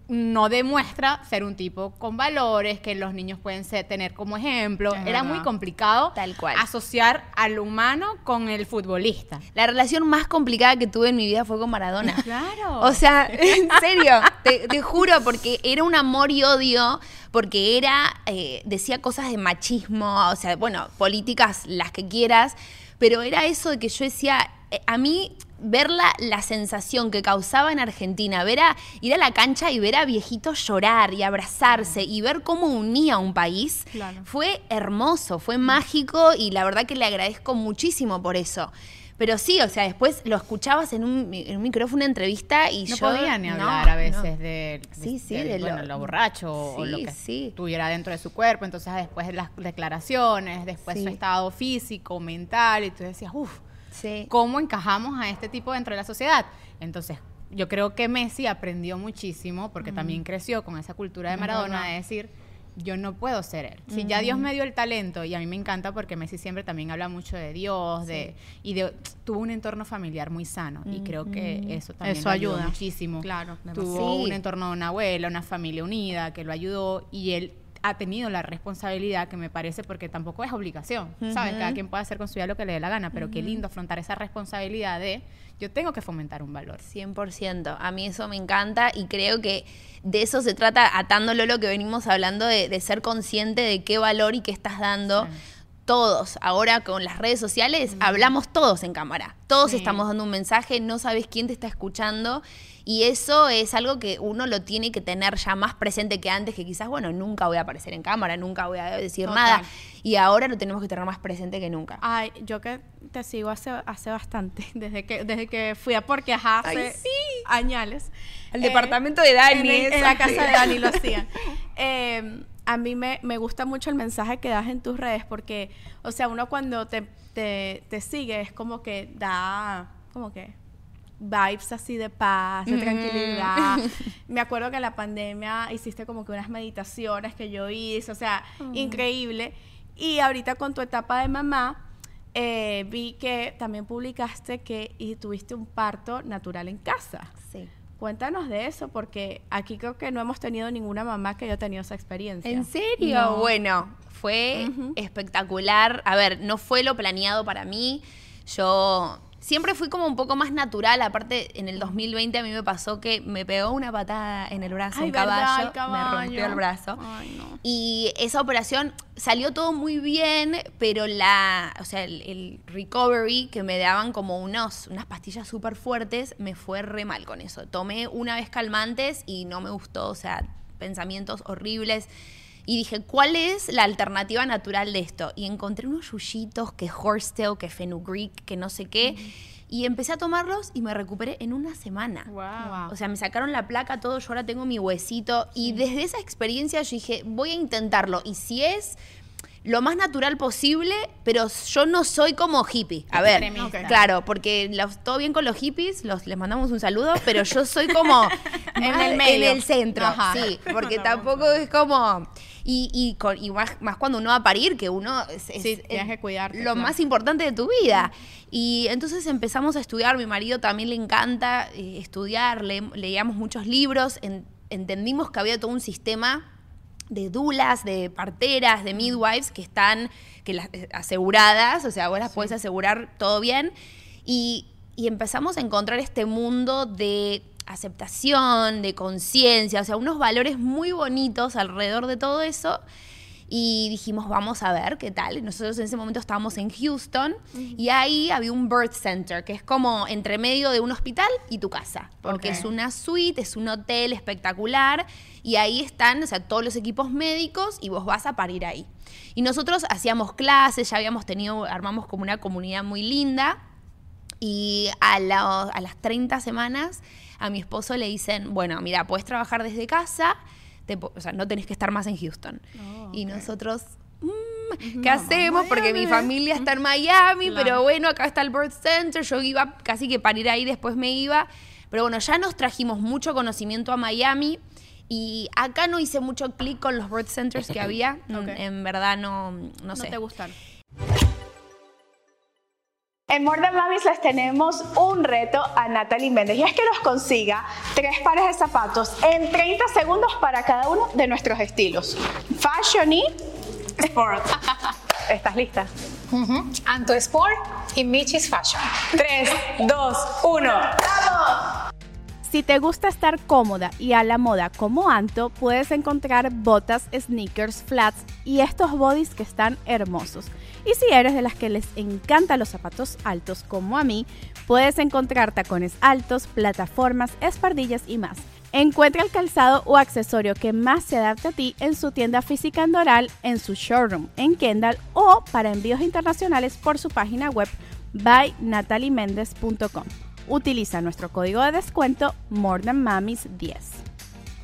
no demuestra ser un tipo con valores que los niños pueden ser- tener como ejemplo. Es era verdad. muy complicado Tal cual. asociar al humano con el futbolista. La relación más complicada que tuve en mi vida fue con Maradona. Claro. O sea, en serio, te, te juro, porque era un amor y odio, porque era, eh, decía cosas de machismo, o sea, bueno, políticas las que quieras, pero era eso de que yo decía, eh, a mí ver la, la sensación que causaba en Argentina, ver a, ir a la cancha y ver a viejitos llorar y abrazarse y ver cómo unía un país, Claro. fue hermoso, fue mágico y la verdad que le agradezco muchísimo por eso. Pero sí, o sea, después lo escuchabas en un, en un micrófono, una entrevista y No yo... podía ni no, hablar a no. veces de, Sí, sí, de, de bueno, lo- lo borracho o lo que sí. tuviera dentro de su cuerpo. Entonces después las declaraciones, después su estado físico, mental, y tú decías, uff, Sí. ¿cómo encajamos a este tipo dentro de la sociedad? Entonces, yo creo que Messi aprendió muchísimo porque también creció con esa cultura de Maradona de decir, yo no puedo ser él. Si ya Dios me dio el talento, y a mí me encanta porque Messi siempre también habla mucho de Dios, de y de tuvo un entorno familiar muy sano y creo que eso también Eso lo ayudó ayuda. muchísimo. Claro, Tuvo Sí. un entorno de una abuela, una familia unida que lo ayudó y él ha tenido la responsabilidad que me parece porque tampoco es obligación, ¿sabes? Cada quien puede hacer con su vida lo que le dé la gana, pero qué lindo afrontar esa responsabilidad de yo tengo que fomentar un valor. 100%. A mí eso me encanta y creo que de eso se trata, atándolo a lo que venimos hablando, de, de ser consciente de qué valor y qué estás dando. Sí. Todos, ahora con las redes sociales, hablamos todos en cámara. Todos Sí. estamos dando un mensaje, no sabes quién te está escuchando. Y eso es algo que uno lo tiene que tener ya más presente que antes, que quizás, bueno, nunca voy a aparecer en cámara, nunca voy a decir nada. Y ahora lo tenemos que tener más presente que nunca. Ay, yo que te sigo hace, hace bastante, desde que, desde que fui a Porque Ajá hace Ay, sí. añales. El departamento de Dani, En, en la casa de Dani lo hacían. Eh, a mí me, me gusta mucho el mensaje que das en tus redes porque, o sea, uno cuando te, te, te sigue es como que da, como que vibes así de paz, de tranquilidad. Me acuerdo que en la pandemia hiciste como que unas meditaciones que yo hice, o sea, increíble. Y ahorita con tu etapa de mamá, eh, vi que también publicaste que y tuviste un parto natural en casa. Sí. Cuéntanos de eso, porque aquí creo que no hemos tenido ninguna mamá que haya tenido esa experiencia. ¿En serio? No. Bueno, fue espectacular. A ver, no fue lo planeado para mí. Yo siempre fui como un poco más natural. Aparte, en el 2020 a mí me pasó que me pegó una patada en el brazo Ay, un caballo. Me rompió el brazo. Ay, no. Y esa operación salió todo muy bien, pero la, o sea, el, el recovery que me daban como unos, unas pastillas súper fuertes, me fue re mal con eso. Tomé una vez calmantes y no me gustó, o sea, pensamientos horribles. Y dije, ¿cuál es la alternativa natural de esto? Y encontré unos yuyitos, que horsetail, que fenugreek, que no sé qué. Y empecé a tomarlos y me recuperé en una semana. Wow. O sea, me sacaron la placa, todo, yo ahora tengo mi huesito. Y desde esa experiencia yo dije, voy a intentarlo. Y si es lo más natural posible, pero yo no soy como hippie. A ver, claro, porque los- todo bien con los hippies, los, les mandamos un saludo, pero yo soy como En el medio. En el centro, Ajá. sí, porque tampoco es como... Y, y, con- y más, más cuando uno va a parir, que uno es, es- Sí, tienes es que cuidarte, Lo claro. más importante de tu vida. Y entonces empezamos a estudiar, mi marido también le encanta eh, estudiar, le- leíamos muchos libros, en- entendimos que había todo un sistema de dulas, de parteras, de midwives que están que las, eh, aseguradas, o sea, vos las puedes asegurar todo bien. Y, y empezamos a encontrar este mundo de aceptación, de conciencia, o sea, unos valores muy bonitos alrededor de todo eso. Y dijimos, vamos a ver qué tal. Y Nosotros en ese momento estábamos en Houston y ahí había un birth center, que es como entre medio de un hospital y tu casa, porque es una suite, es un hotel espectacular y ahí están, o sea, todos los equipos médicos y vos vas a parir ahí. Y nosotros hacíamos clases, ya habíamos tenido, armamos como una comunidad muy linda y a, la- a las 30 semanas a mi esposo le dicen, bueno, mira, puedes trabajar desde casa, te po- o sea, no tenés que estar más en Houston. Oh, Y nosotros, mm, ¿qué hacemos? Porque mi familia está en Miami, Claro. pero bueno, acá está el Birth Center, yo iba casi que para ir ahí, después me iba. Pero bueno, ya nos trajimos mucho conocimiento a Miami. Y acá no hice mucho clic con los birth centers que había. No. En verdad no, no No sé. te gustaron. En More Mamis les tenemos un reto a Natalie Méndez y es que nos consiga tres pares de zapatos en 30 segundos para cada uno de nuestros estilos. Fashion y sport. ¿Estás lista? Ujú. Anto Sport y Michi's Fashion. 3, 2, 1. Si te gusta estar cómoda y a la moda como Anto, puedes encontrar botas, sneakers, flats y estos bodies que están hermosos. Y si eres de las que les encantan los zapatos altos como a mí, puedes encontrar tacones altos, plataformas, espardillas y más. Encuentra el calzado o accesorio que más se adapte a ti en su tienda física en Doral, en su showroom en Kendall o para envíos internacionales por su página web by nataliemendez.com. Utiliza nuestro código de descuento MoreThanMamis10.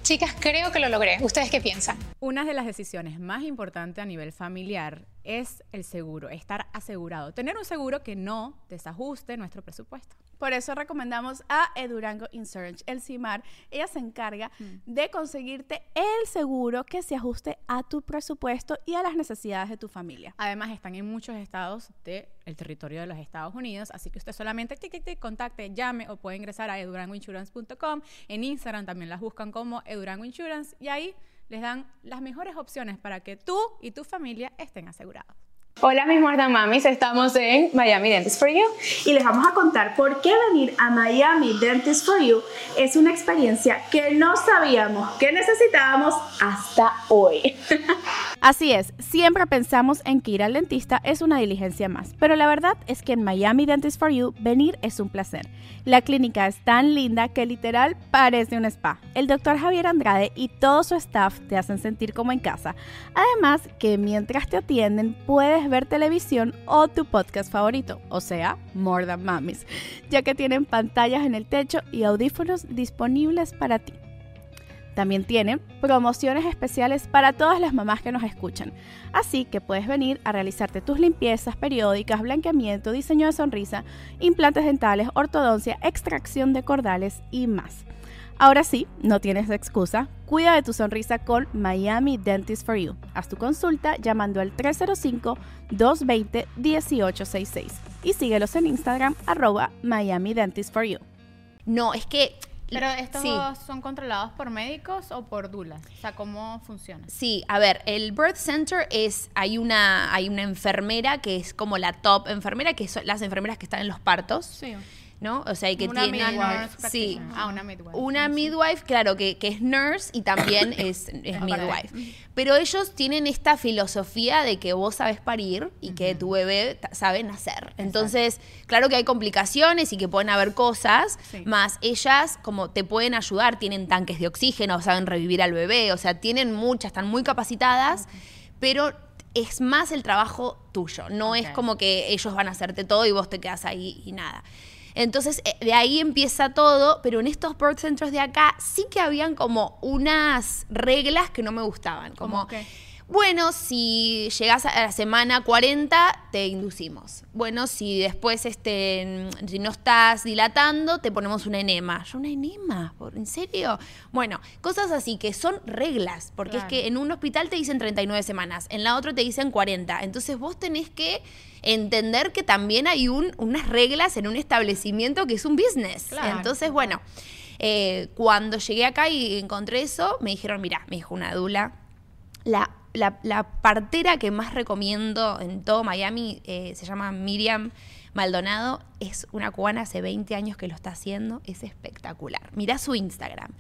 Chicas, creo que lo logré. ¿Ustedes qué piensan? Una de las decisiones más importantes a nivel familiar es el seguro, estar asegurado, tener un seguro que no desajuste nuestro presupuesto. Por eso recomendamos a Edurango Insurance, el CIMAR. Ella se encarga de conseguirte el seguro que se ajuste a tu presupuesto y a las necesidades de tu familia. Además, están en muchos estados del territorio de los Estados Unidos, así que usted solamente tic, tic, tic, contacte, llame o puede ingresar a edurangoinsurance.com. En Instagram también las buscan como Edurango Insurance y ahí les dan las mejores opciones para que tú y tu familia estén asegurados. Hola mis Mamis, estamos en Miami Dentist for You. Y les vamos a contar por qué venir a Miami Dentist for You es una experiencia que no sabíamos que necesitábamos hasta hoy. Así es, siempre pensamos en que ir al dentista es una diligencia más, pero la verdad es que en Miami Dentist for You venir es un placer. La clínica es tan linda que literal parece un spa. El doctor Javier Andrade y todo su staff te hacen sentir como en casa. Además que mientras te atienden puedes ver televisión o tu podcast favorito, o sea, More Than Mamis, ya que tienen pantallas en el techo y audífonos disponibles para ti. También tienen promociones especiales para todas las mamás que nos escuchan. Así que puedes venir a realizarte tus limpiezas periódicas, blanqueamiento, diseño de sonrisa, implantes dentales, ortodoncia, extracción de cordales y más. Ahora sí, no tienes excusa. Cuida de tu sonrisa con Miami Dentist for You. Haz tu consulta llamando al 305-220-1866 y síguelos en Instagram arroba Miami Dentist for You. No, es que Pero estos Sí. son controlados por médicos o por dulas. O sea, ¿cómo funciona? Sí, a ver, el birth center es, hay una, hay una enfermera que es como la top enfermera, que son las enfermeras que están en los partos, Sí. ¿No? O sea, y que Una tienen, midwife sí. Ah, una midwife. una midwife, claro, que, que es nurse y también es, es midwife. Pero ellos tienen esta filosofía de que vos sabes parir y que tu bebé sabe nacer. Entonces, claro que hay complicaciones y que pueden haber cosas, Sí. más ellas como te pueden ayudar, tienen tanques de oxígeno, saben revivir al bebé, o sea, tienen muchas, están muy capacitadas, pero es más el trabajo tuyo, no es como que ellos van a hacerte todo y vos te quedas ahí y nada. Entonces, eh, de ahí empieza todo, pero en estos birth centers de acá sí que habían como unas reglas que no me gustaban. Como. Bueno, si llegas a la semana 40, te inducimos. Bueno, si después este, si no estás dilatando, te ponemos una enema. ¿Yo una enema? ¿Por- ¿En serio? Bueno, cosas así que son reglas, porque Claro. es que en un hospital te dicen 39 semanas, en la otra te dicen 40. Entonces vos tenés que entender que también hay un- unas reglas en un establecimiento que es un business. Claro. Entonces, bueno, eh, cuando llegué acá y encontré eso, me dijeron, mira, me dijo una dula, la, la- la partera que más recomiendo en todo Miami eh, se llama Miriam Maldonado. Es una cubana, hace 20 años que lo está haciendo. Es espectacular. Mirá su Instagram.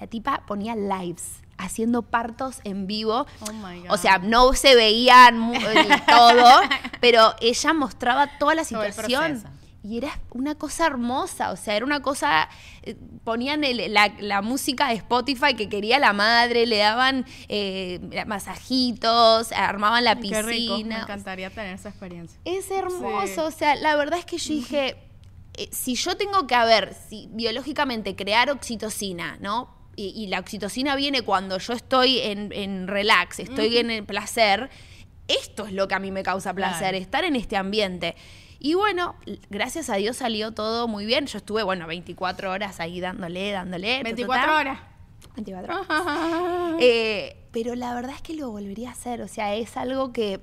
La tipa ponía lives haciendo partos en vivo. Oh my God. O sea, no se veían eh, todo, pero ella mostraba toda la situación. Y era una cosa hermosa, o sea, era una cosa, eh, ponían el- la, la música de Spotify que quería la madre, le daban eh, masajitos, armaban la Ay, Qué rico, me piscina. encantaría tener esa experiencia. Es hermoso, Sí. o sea, la verdad es que yo dije, eh, si yo tengo que, a ver, si biológicamente crear oxitocina, ¿no? Y, y la oxitocina viene cuando yo estoy en, en relax, estoy en el placer, esto es lo que a mí me causa placer, Claro. estar en este ambiente. Y bueno, gracias a Dios salió todo muy bien. Yo estuve, bueno, 24 horas ahí dándole, dándole. ta, ta, 24 ta. horas. 24 horas. Eh, pero la verdad es que lo volvería a hacer. O sea, es algo que,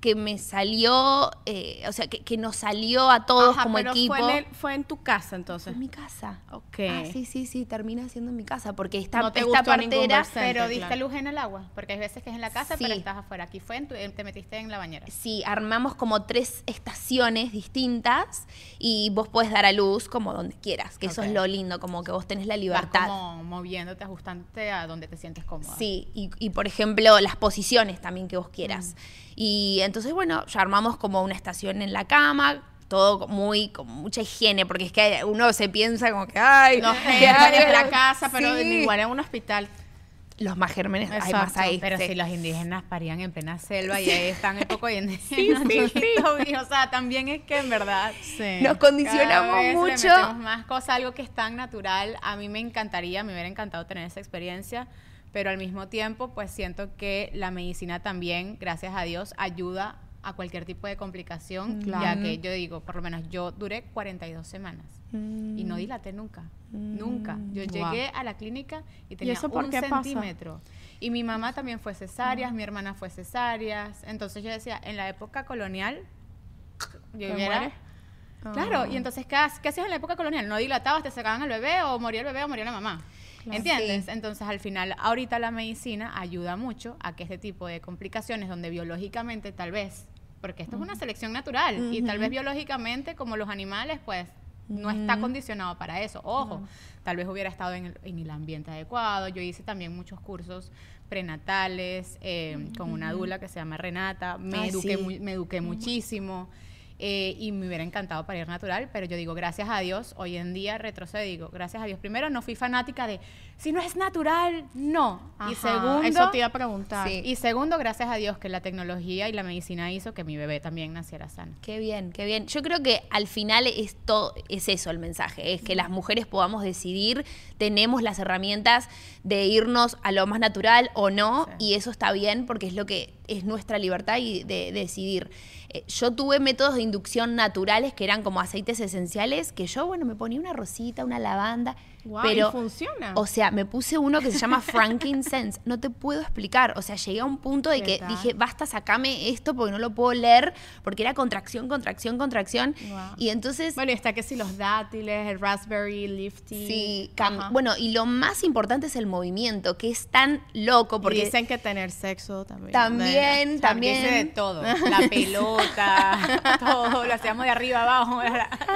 que me salió, eh, o sea, que, que nos salió a todos Ajá, como pero equipo. Fue en, el- fue en tu casa entonces. en mi casa. Ok. Ah, sí, sí, sí, termina siendo en mi casa. Porque esta, No te esta gustó partera. center, Pero diste claro. luz en el agua, porque hay veces que es en la casa, Sí. pero estás afuera. Aquí fue, en tu- te metiste en la bañera. Sí, armamos como tres estaciones distintas y vos podés dar a luz como donde quieras, que eso es lo lindo, como que vos tenés la Vas libertad. como moviéndote, ajustándote a donde te sientes cómoda. Sí, y, y, por ejemplo, las posiciones también que vos quieras. Y entonces, bueno, ya armamos como una estación en la cama, todo muy, con mucha higiene, porque es que uno se piensa como que, ay, Los gérmenes de la asco". casa, pero Sí. igual en un hospital. los más gérmenes hay más Exacto, ahí. Pero sí. si los indígenas parían en plena selva y ahí están el poco indígenas. Sí, sí, sí. o sea, también es que en verdad Sí. Nos condicionamos cada vez le mucho. metemos más cosas, algo que es tan natural. A mí me encantaría, me hubiera encantado tener esa experiencia, pero al mismo tiempo, pues siento que la medicina también, gracias a Dios, ayuda a cualquier tipo de complicación, ya que yo digo, por lo menos yo duré 42 semanas y no dilaté nunca, nunca. Yo Wow. llegué a la clínica y tenía eso por un qué pasa? centímetro. Y mi mamá también fue cesáreas, mi hermana fue cesáreas. Entonces yo decía, en la época colonial, yo ¿Te Claro, y entonces, ¿qué, ha- qué hacías en la época colonial? No dilatabas, te sacaban al bebé, o moría el bebé, o moría la mamá. ¿Entiendes? Sí. Entonces, al final, ahorita la medicina ayuda mucho a que este tipo de complicaciones, donde biológicamente tal vez, porque esto es una selección natural, y tal vez biológicamente, como los animales, pues no está condicionado para eso. Ojo, tal vez hubiera estado en el, en el ambiente adecuado. Yo hice también muchos cursos prenatales eh, con una dula que se llama Renata. Me Ay, eduqué, sí. mu- me eduqué muchísimo. Eh, y me hubiera encantado parir natural, pero yo digo, gracias a Dios, hoy en día retrocedo digo, gracias a Dios. Primero, no fui fanática de, si no es natural, no. y segundo, Eso te iba a preguntar. Sí. y segundo, gracias a Dios que la tecnología y la medicina hizo que mi bebé también naciera sano. Qué bien, qué bien. Yo creo que al final es todo, es eso el mensaje, es que las mujeres podamos decidir, tenemos las herramientas de irnos a lo más natural o no, Sí. y eso está bien porque es lo que es nuestra libertad y de, de decidir. Eh, yo tuve métodos de inducción naturales que eran como aceites esenciales, que yo, bueno, me ponía una rosita, una lavanda, Pero ¿y funciona? O sea, me puse uno que se llama frankincense. No te puedo explicar. O sea, llegué a un punto de ¿Qué que tal? dije, basta, sacame esto porque no lo puedo leer, porque era contracción, contracción, contracción. Guau. Y entonces, Bueno, y está que si los dátiles, el raspberry, lifty. sí, cam- Ajá. bueno, y lo más importante es el movimiento, que es tan loco, Porque dicen que tener sexo también. también, Hice de también. todo, la pelota, todo, lo hacíamos de arriba abajo,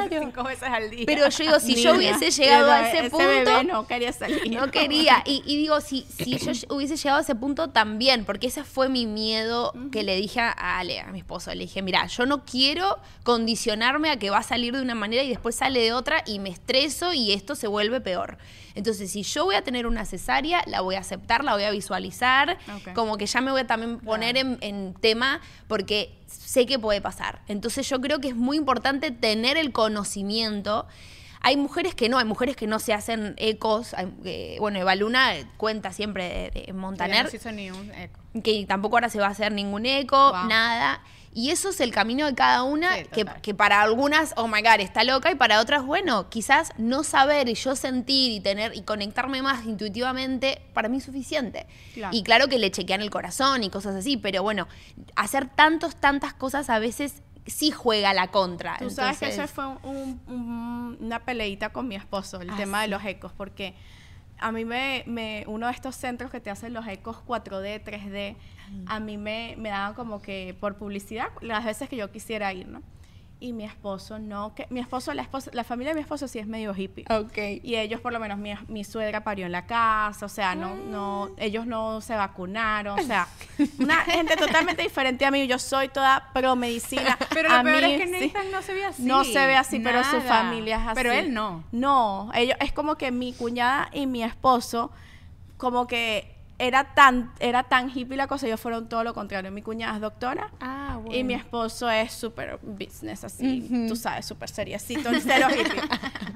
cinco veces al día. Pero yo digo, si yo hubiese llegado a ese ese punto, bebé no quería salir. No quería. Y, y digo, si, si yo hubiese llegado a ese punto también, porque ese fue mi miedo que le dije a Ale, a mi esposo. Le dije, mira, yo no quiero condicionarme a que va a salir de una manera y después sale de otra y me estreso y esto se vuelve peor. Entonces, si yo voy a tener una cesárea, la voy a aceptar, la voy a visualizar, como que ya me voy a también poner en, en tema porque sé que puede pasar. Entonces, yo creo que es muy importante tener el conocimiento. Hay mujeres que no, hay mujeres que no se hacen ecos. hay- eh, bueno, Eva Luna cuenta siempre de, Montaner no se hizo ni un eco. que tampoco ahora se va a hacer ningún eco, Wow. nada. Y eso es el camino de cada una, Sí, que, para algunas, oh my God, está loca, y para otras, bueno, quizás no saber y yo sentir y tener y conectarme más intuitivamente, para mí es suficiente. Claro. Y claro que le chequean el corazón y cosas así, pero bueno, hacer tantos, tantas cosas a veces sí juega la contra. Tú sabes que eso fue un- un- una peleita con mi esposo, el Ah, tema de los ecos, porque a mí me, me- uno de estos centros que te hacen los ecos 4D, 3D, a mí me, me daban como que por publicidad las veces que yo quisiera ir, ¿no? Y mi esposo no, que mi esposo, la esposa, la familia de mi esposo sí es medio hippie. Ok. Y ellos, por lo menos, mi, mi suegra parió en la casa, o sea, no, no, ellos no se vacunaron, o sea, una gente totalmente diferente a mí. Yo soy toda pro medicina. Pero lo a peor mí, es que sí. Nathan no se ve así. No se ve así, pero su familia es así. Pero él no. No, ellos, es como que mi cuñada y mi esposo, como que era tan, era tan hippie la cosa, ellos fueron todo lo contrario. Mi cuñada es doctora. Ah, Y mi esposo es súper business, así, tú sabes, súper seriecito, el cero hippie.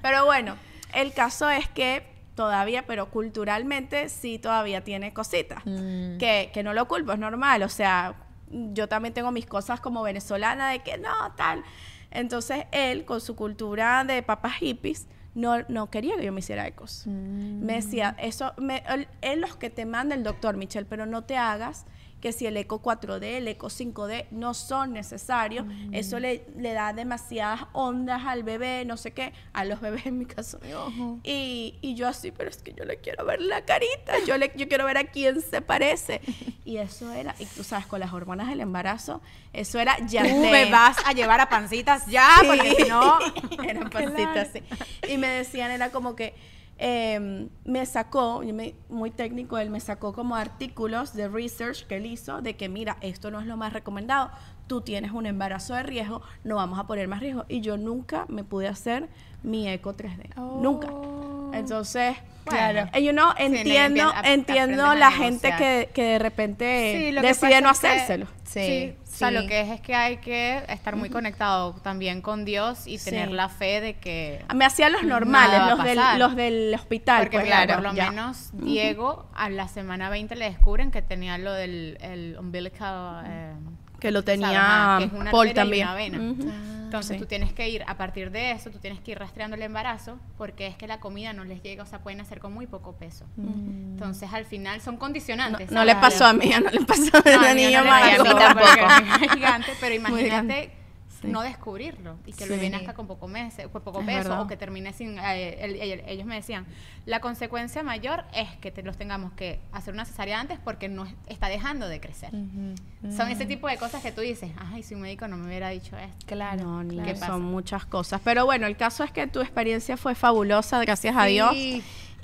Pero bueno, el caso es que todavía, pero culturalmente sí todavía tiene cositas. Que, que no lo culpo, es normal. O sea, yo también tengo mis cosas como venezolana de que no, tal. Entonces él, con su cultura de papas hippies, no, no quería que yo me hiciera ecos. Me decía, eso, me, él, él los que te manda el doctor Michelle, pero no te hagas que si el eco 4D, el eco 5D no son necesarios, eso le, le da demasiadas ondas al bebé, no sé qué, a los bebés en mi caso. Y, y yo así, pero es que yo le quiero ver la carita, yo, le, yo quiero ver a quién se parece. Y eso era, y tú sabes, con las hormonas del embarazo, eso era ya Tú me vas a llevar a pancitas ya, porque si no... eran pancitas, sí. Y me decían, era como que eh, me sacó, muy técnico, él me sacó como artículos de research que él hizo de que, mira, esto no es lo más recomendado, tú tienes un embarazo de riesgo, no vamos a poner más riesgo. Y yo nunca me pude hacer mi eco 3D. Nunca. Entonces, Claro. eh, you know, entiendo, entiendo la gente que, que de repente Sí, lo que decide no que- hacérselo. Sí, Sí, o sea, lo que es es que hay que estar muy conectado también con Dios y tener Sí. la fe de que Me hacían los normales, los del, los del hospital. Porque pues, claro, claro, por lo ya. menos Diego a la semana 20 le descubren que tenía lo del el umbilical eh, Que lo ¿sabes? tenía Ajá, que es una Paul también. una vena. Entonces Sí. tú tienes que ir, a partir de eso, tú tienes que ir rastreando el embarazo porque es que la comida no les llega, o sea, pueden hacer con muy poco peso. Entonces al final son No, condicionantes. no le ¿sabes? pasó a mí, no le pasó a No, a mí niña no le a mí tampoco. es gigante, pero Muy no descubrirlo y que el bebé nazca con poco, meses, con poco Es peso verdad. o que termine sin... eh, el- el- ellos me decían, la consecuencia mayor es que te los tengamos que hacer una cesárea antes porque no es- está dejando de crecer. Son ese tipo de cosas que tú dices, ay, si un médico no me hubiera dicho esto. Claro. No, ni ¿Qué pasa? son muchas cosas. Pero bueno, el caso es que tu experiencia fue fabulosa, gracias a Dios.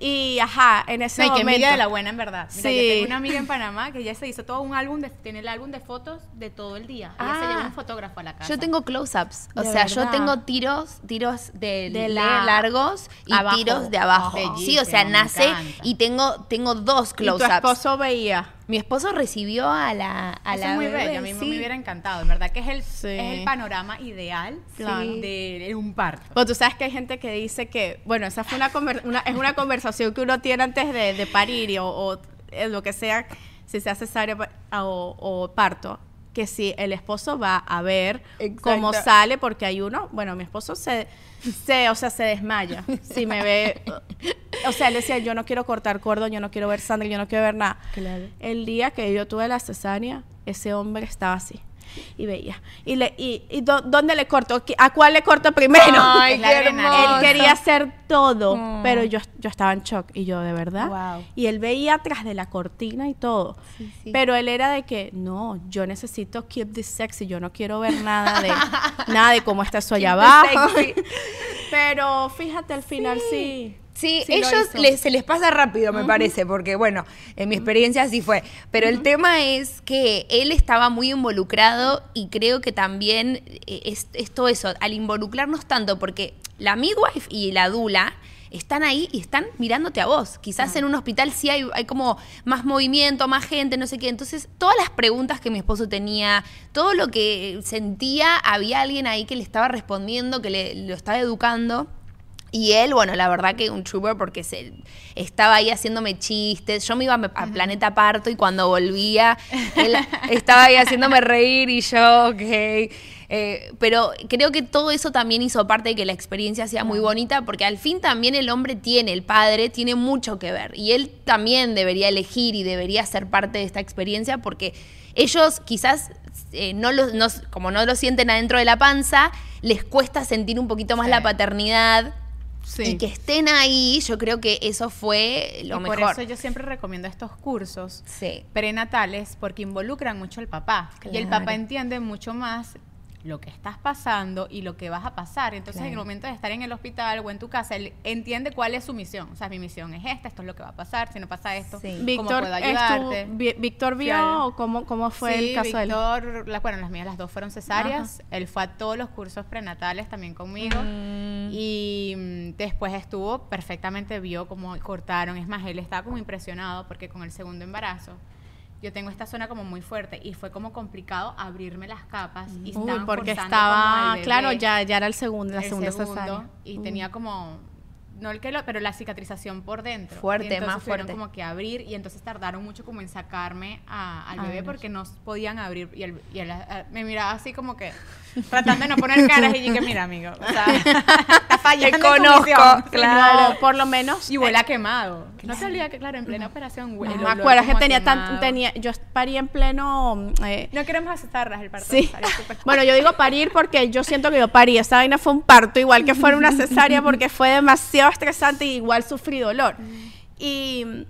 Y ajá, en ese No, momento. envidia de la buena, en verdad. Mira, Sí. yo tengo una amiga en Panamá que ya se hizo todo un álbum, de, tiene el álbum de fotos de todo el día. Ella se Ah. llevó un fotógrafo a la casa. Yo tengo close-ups, o sea, yo verdad. tengo tiros, tiros de, De de la- largos y abajo. tiros de abajo. Bellísimo, sí, o sea, nace y tengo tengo dos y tu close-ups. esposo veía. Mi esposo recibió a la a Eso la es muy bebé, bello, a mí sí. me hubiera encantado, en verdad que es el, Sí. es el panorama ideal Claro. de, de un parto. Pues tú sabes que hay gente que dice que, bueno, esa fue una, conver- una- es una conversación que uno tiene antes de, de parir y- o, o, eh, lo que sea, si sea cesárea pa- o, o parto, que si el esposo va a ver cómo sale, porque hay uno, bueno, mi esposo se, se, o sea, se desmaya si me ve, o sea, él decía, yo no quiero cortar cordón, yo no quiero ver sangre, yo no quiero ver nada. Claro. El día que yo tuve la cesárea, ese hombre estaba así. Y veía. Y, le, y, y dó- ¿dónde le corto? ¿A cuál le corto primero? Ay, qué hermoso. Él quería hacer todo, Mm. pero yo, yo estaba en shock. Y yo, ¿de verdad? Wow. Y él veía atrás de la cortina y todo. Sí, sí. Pero él era de que, no, yo necesito keep this sexy. Yo no quiero ver nada de, nada de cómo está eso allá Keep abajo. pero fíjate, al final sí. Sí, Sí lo ellos les- se les pasa rápido, me parece, porque bueno, en mi experiencia así fue. Pero el tema es que él estaba muy involucrado y creo que también eh, es, es todo eso, al involucrarnos tanto, porque la midwife y la dula están ahí y están mirándote a vos. Quizás en un hospital sí hay, hay como más movimiento, más gente, no sé qué. Entonces, todas las preguntas que mi esposo tenía, todo lo que sentía, había alguien ahí que le estaba respondiendo, que le, lo estaba educando. Y él, bueno, la verdad que un trooper porque se, estaba ahí haciéndome chistes. Yo me iba a, a Planeta Parto y cuando volvía, él estaba ahí haciéndome reír y yo, ok. Eh, pero creo que todo eso también hizo parte de que la experiencia sea muy bonita porque al fin también el hombre tiene, el padre tiene mucho que ver. Y él también debería elegir y debería ser parte de esta experiencia porque ellos quizás eh, no lo, no- como no lo sienten adentro de la panza, les cuesta sentir un poquito más Sí. la paternidad. Sí. Y que estén ahí, yo creo que eso fue lo y mejor. por eso yo siempre recomiendo estos cursos Sí. prenatales porque involucran mucho al papá. Y el papá entiende mucho más lo que estás pasando y lo que vas a pasar. Entonces, en el Claro. momento de estar en el hospital o en tu casa, él entiende cuál es su misión. O sea, mi misión es esta, esto es lo que va a pasar, si no pasa esto, Sí. ¿cómo Víctor, puedo ayudarte? Víctor vio Claro. o cómo, cómo fue sí, el caso de él. Víctor, la- bueno, las mías las dos fueron cesáreas. Él fue a todos los cursos prenatales también conmigo. Mm. Y mm, después estuvo perfectamente, vio cómo cortaron. Es más, él estaba como impresionado porque con el segundo embarazo yo tengo esta zona como muy fuerte y fue como complicado abrirme las capas y Uy, estaban porque estaba, bebé claro, ya, ya era el segundo, la el segunda segundo, cesárea. y tenía como no el que lo, pero la cicatrización por dentro Fuerte, Y entonces más fuerte. como que abrir y entonces tardaron mucho como en sacarme a- al bebé porque no podían abrir y, ah, me miraba así como que tratando de no poner caras y yo que mira amigo o sea está fallando Te en tu conozco, misión". Claro, por lo menos. y huele a quemado no te olvides que claro en plena operación huele No me acuerdo, que tenía tan, tenía, yo parí en pleno, eh, no queremos asustarlas el parto Sí. Bueno, yo digo parir porque yo siento que yo parí. Esa vaina fue un parto, igual que fuera una cesárea, porque fue demasiado estresante y igual sufrí dolor. Y mm,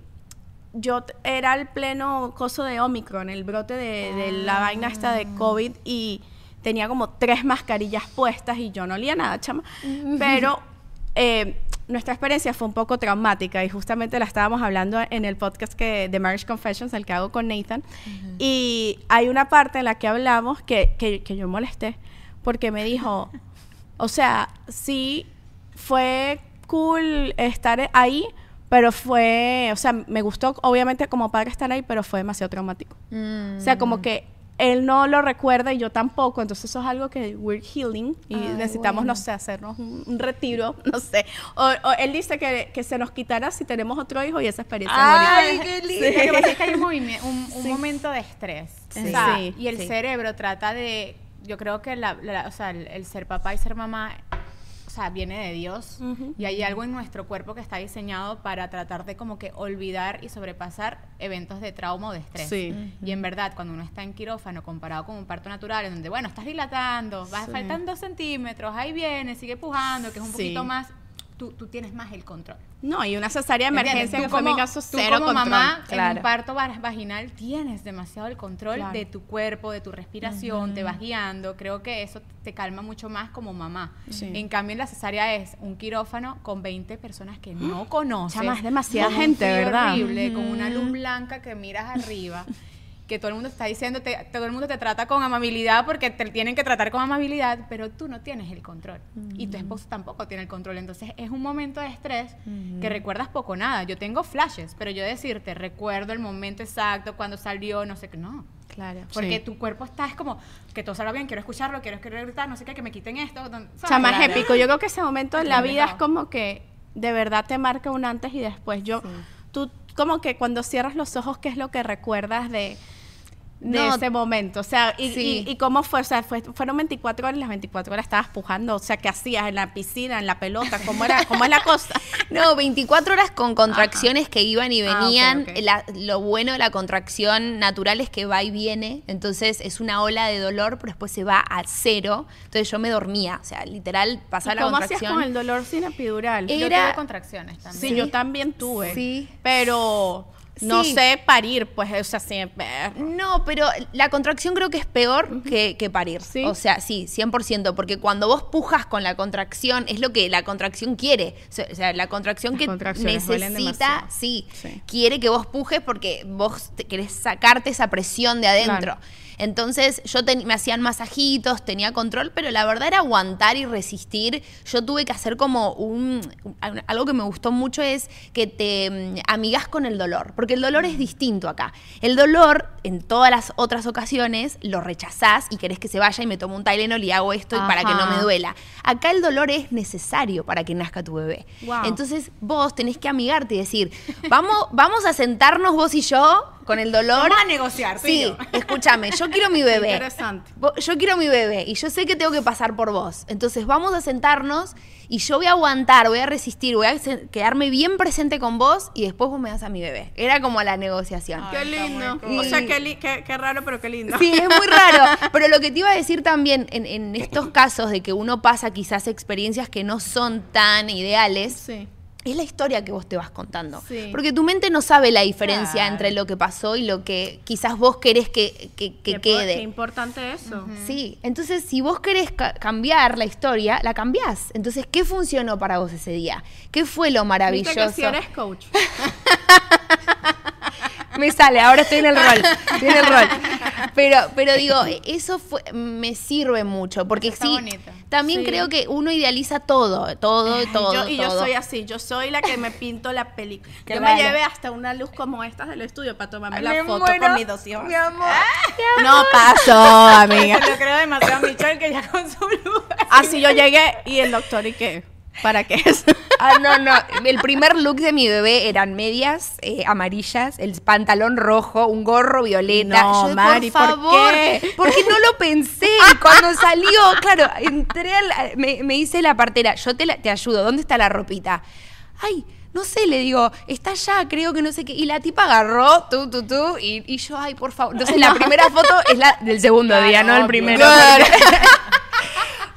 yo t- era el pleno coso de Omicron, el brote de, de la vaina esta de COVID y tenía como tres mascarillas puestas y yo no olía nada, chama. Pero eh, nuestra experiencia fue un poco traumática y justamente la estábamos hablando en el podcast que, de Marriage Confessions, el que hago con Nathan. Y hay una parte en la que hablamos que, que, que yo molesté porque me dijo, o sea, sí fue cool estar ahí, pero fue, o sea, me gustó obviamente como padre estar ahí, pero fue demasiado traumático. O sea, como que él no lo recuerda y yo tampoco, entonces eso es algo que we're healing y necesitamos, no sé, hacernos un, un retiro, no sé. O, o él dice que, que se nos quitará si tenemos otro hijo y esa experiencia. Ay, qué lindo. Lo que pasa es que hay un, un- un momento de estrés. Sí. O sea, Sí, y el cerebro trata de. Yo creo que la, la- o sea, el, el ser papá y ser mamá. O sea, viene de Dios y hay algo en nuestro cuerpo que está diseñado para tratar de como que olvidar y sobrepasar eventos de trauma o de estrés. Sí. Y en verdad, cuando uno está en quirófano comparado con un parto natural, en donde, bueno, estás dilatando, vas Sí. faltan dos centímetros, ahí viene, sigue pujando, que es un Sí. poquito más, tú, tú tienes más el control. No, y una cesárea de emergencia Tú que fue mi como- caso tú cero como control. mamá en claro. un parto va- vaginal tienes demasiado el control Claro. de tu cuerpo, de tu respiración, te vas guiando. Creo que eso te calma mucho más como mamá. Sí. En cambio, en la cesárea es un quirófano con 20 personas que no conoces. Chama, es demasiada gente, ¿verdad? horrible, con una luz blanca que miras arriba. Que todo el mundo está diciendo, te- todo el mundo te trata con amabilidad porque te tienen que tratar con amabilidad, pero tú no tienes el control. Y tu esposo tampoco tiene el control. Entonces es un momento de estrés que recuerdas poco o nada. Yo tengo flashes, pero yo decirte, recuerdo el momento exacto, cuando salió, no sé qué, no. Claro. Porque Sí. tu cuerpo está, es como, que todo salga bien, quiero escucharlo, quiero, quiero gritar, no sé qué, que me quiten esto. ¿sabes? Chama, es Claro. épico. Yo creo que ese momento en la vida es como que de verdad te marca un antes y después. Yo, tú como que cuando cierras los ojos, ¿qué es lo que recuerdas de, de No. ese momento? O sea, y, Sí. y- y cómo fue? O sea, fue- fueron 24 horas y las 24 horas estabas pujando. O sea, ¿qué hacías en la piscina, en la pelota? ¿Cómo, era, cómo es la cosa? No, 24 horas con contracciones que iban y Ah, venían. La- lo bueno de la contracción natural es que va y viene. Entonces es una ola de dolor, pero después se va a cero. Entonces yo me dormía. O sea, literal, pasaba ¿Y la ¿Cómo hacías contracción. con el dolor sin epidural? Eh, Yo era- tuve contracciones también. Sí, yo también tuve. Sí. Pero no Sí. sé parir, pues, o sea, sí, eh, No, pero la contracción creo que es peor que, que parir. ¿Sí? O sea, sí, 100%, porque cuando vos pujas con la contracción, es lo que la contracción quiere. O sea, la contracción Las que necesita, sí, Sí. quiere que vos pujes porque vos te querés sacarte esa presión de adentro. Claro. Entonces yo ten- me hacían masajitos, tenía control, pero la verdad era aguantar y resistir. Yo tuve que hacer como un, un- algo que me gustó mucho es que te mm, amigas con el dolor, porque el dolor es distinto acá. El dolor en todas las otras ocasiones lo rechazás y querés que se vaya y me tomo un Tylenol y hago esto y para que no me Ajá. duela. Acá el dolor es necesario para que nazca tu bebé. Wow. Entonces vos tenés que amigarte y decir, vamos, vamos a sentarnos vos y yo con el dolor. Vamos a negociar, Sí, escúchame, yo quiero mi bebé. Interesante. Yo quiero mi bebé y yo sé que tengo que pasar por vos. Entonces vamos a sentarnos y yo voy a aguantar, voy a resistir, voy a quedarme bien presente con vos y después vos me das a mi bebé. Era como la negociación. Qué lindo. cool. O sea, qué, li- qué- qué raro, pero qué lindo. Sí, es muy raro. Pero lo que te iba a decir también en, en estos casos de que uno pasa quizás experiencias que no son tan ideales, Sí. Es la historia que vos te vas contando. Sí. Porque tu mente no sabe la diferencia Claro. entre lo que pasó y lo que quizás vos querés que, que- que Qué po- quede. Qué importante eso. Sí, entonces si vos querés ca- cambiar la historia, la cambiás. Entonces, ¿qué funcionó para vos ese día? ¿Qué fue lo Viste maravilloso? que si eres coach. Me sale, ahora estoy en el rol. Estoy en el rol. Pero, pero digo, eso fue, me sirve mucho. Porque Está sí, bonito. también Sí. creo que uno idealiza todo, todo, todo. yo, y yo soy así, yo soy la que me pinto la película. Yo me Claro. llevé hasta una luz como esta del estudio para tomarme Ay, la foto muero, con mis dos hijos. Mi amor. No pasó, amiga. Yo creo demasiado a Michelle que ya con su luz. Así yo llegué y el doctor, ¿y qué? ¿Para qué es? Ah, no, no. El primer look de mi bebé eran medias eh, amarillas, el pantalón rojo, un gorro violeta. No, Yo, Mari, por ¿por favor, qué? porque no lo pensé. Y Cuando salió, claro, entré, al- me, me dice la partera, yo te, la- te ayudo, ¿dónde está la ropita? Ay, no sé, le digo, está allá, creo que no sé qué. Y la tipa agarró, tú, tú, tú, y, y yo, ay, por favor. Entonces la primera foto es la del segundo Claro, día, no el primero. Claro.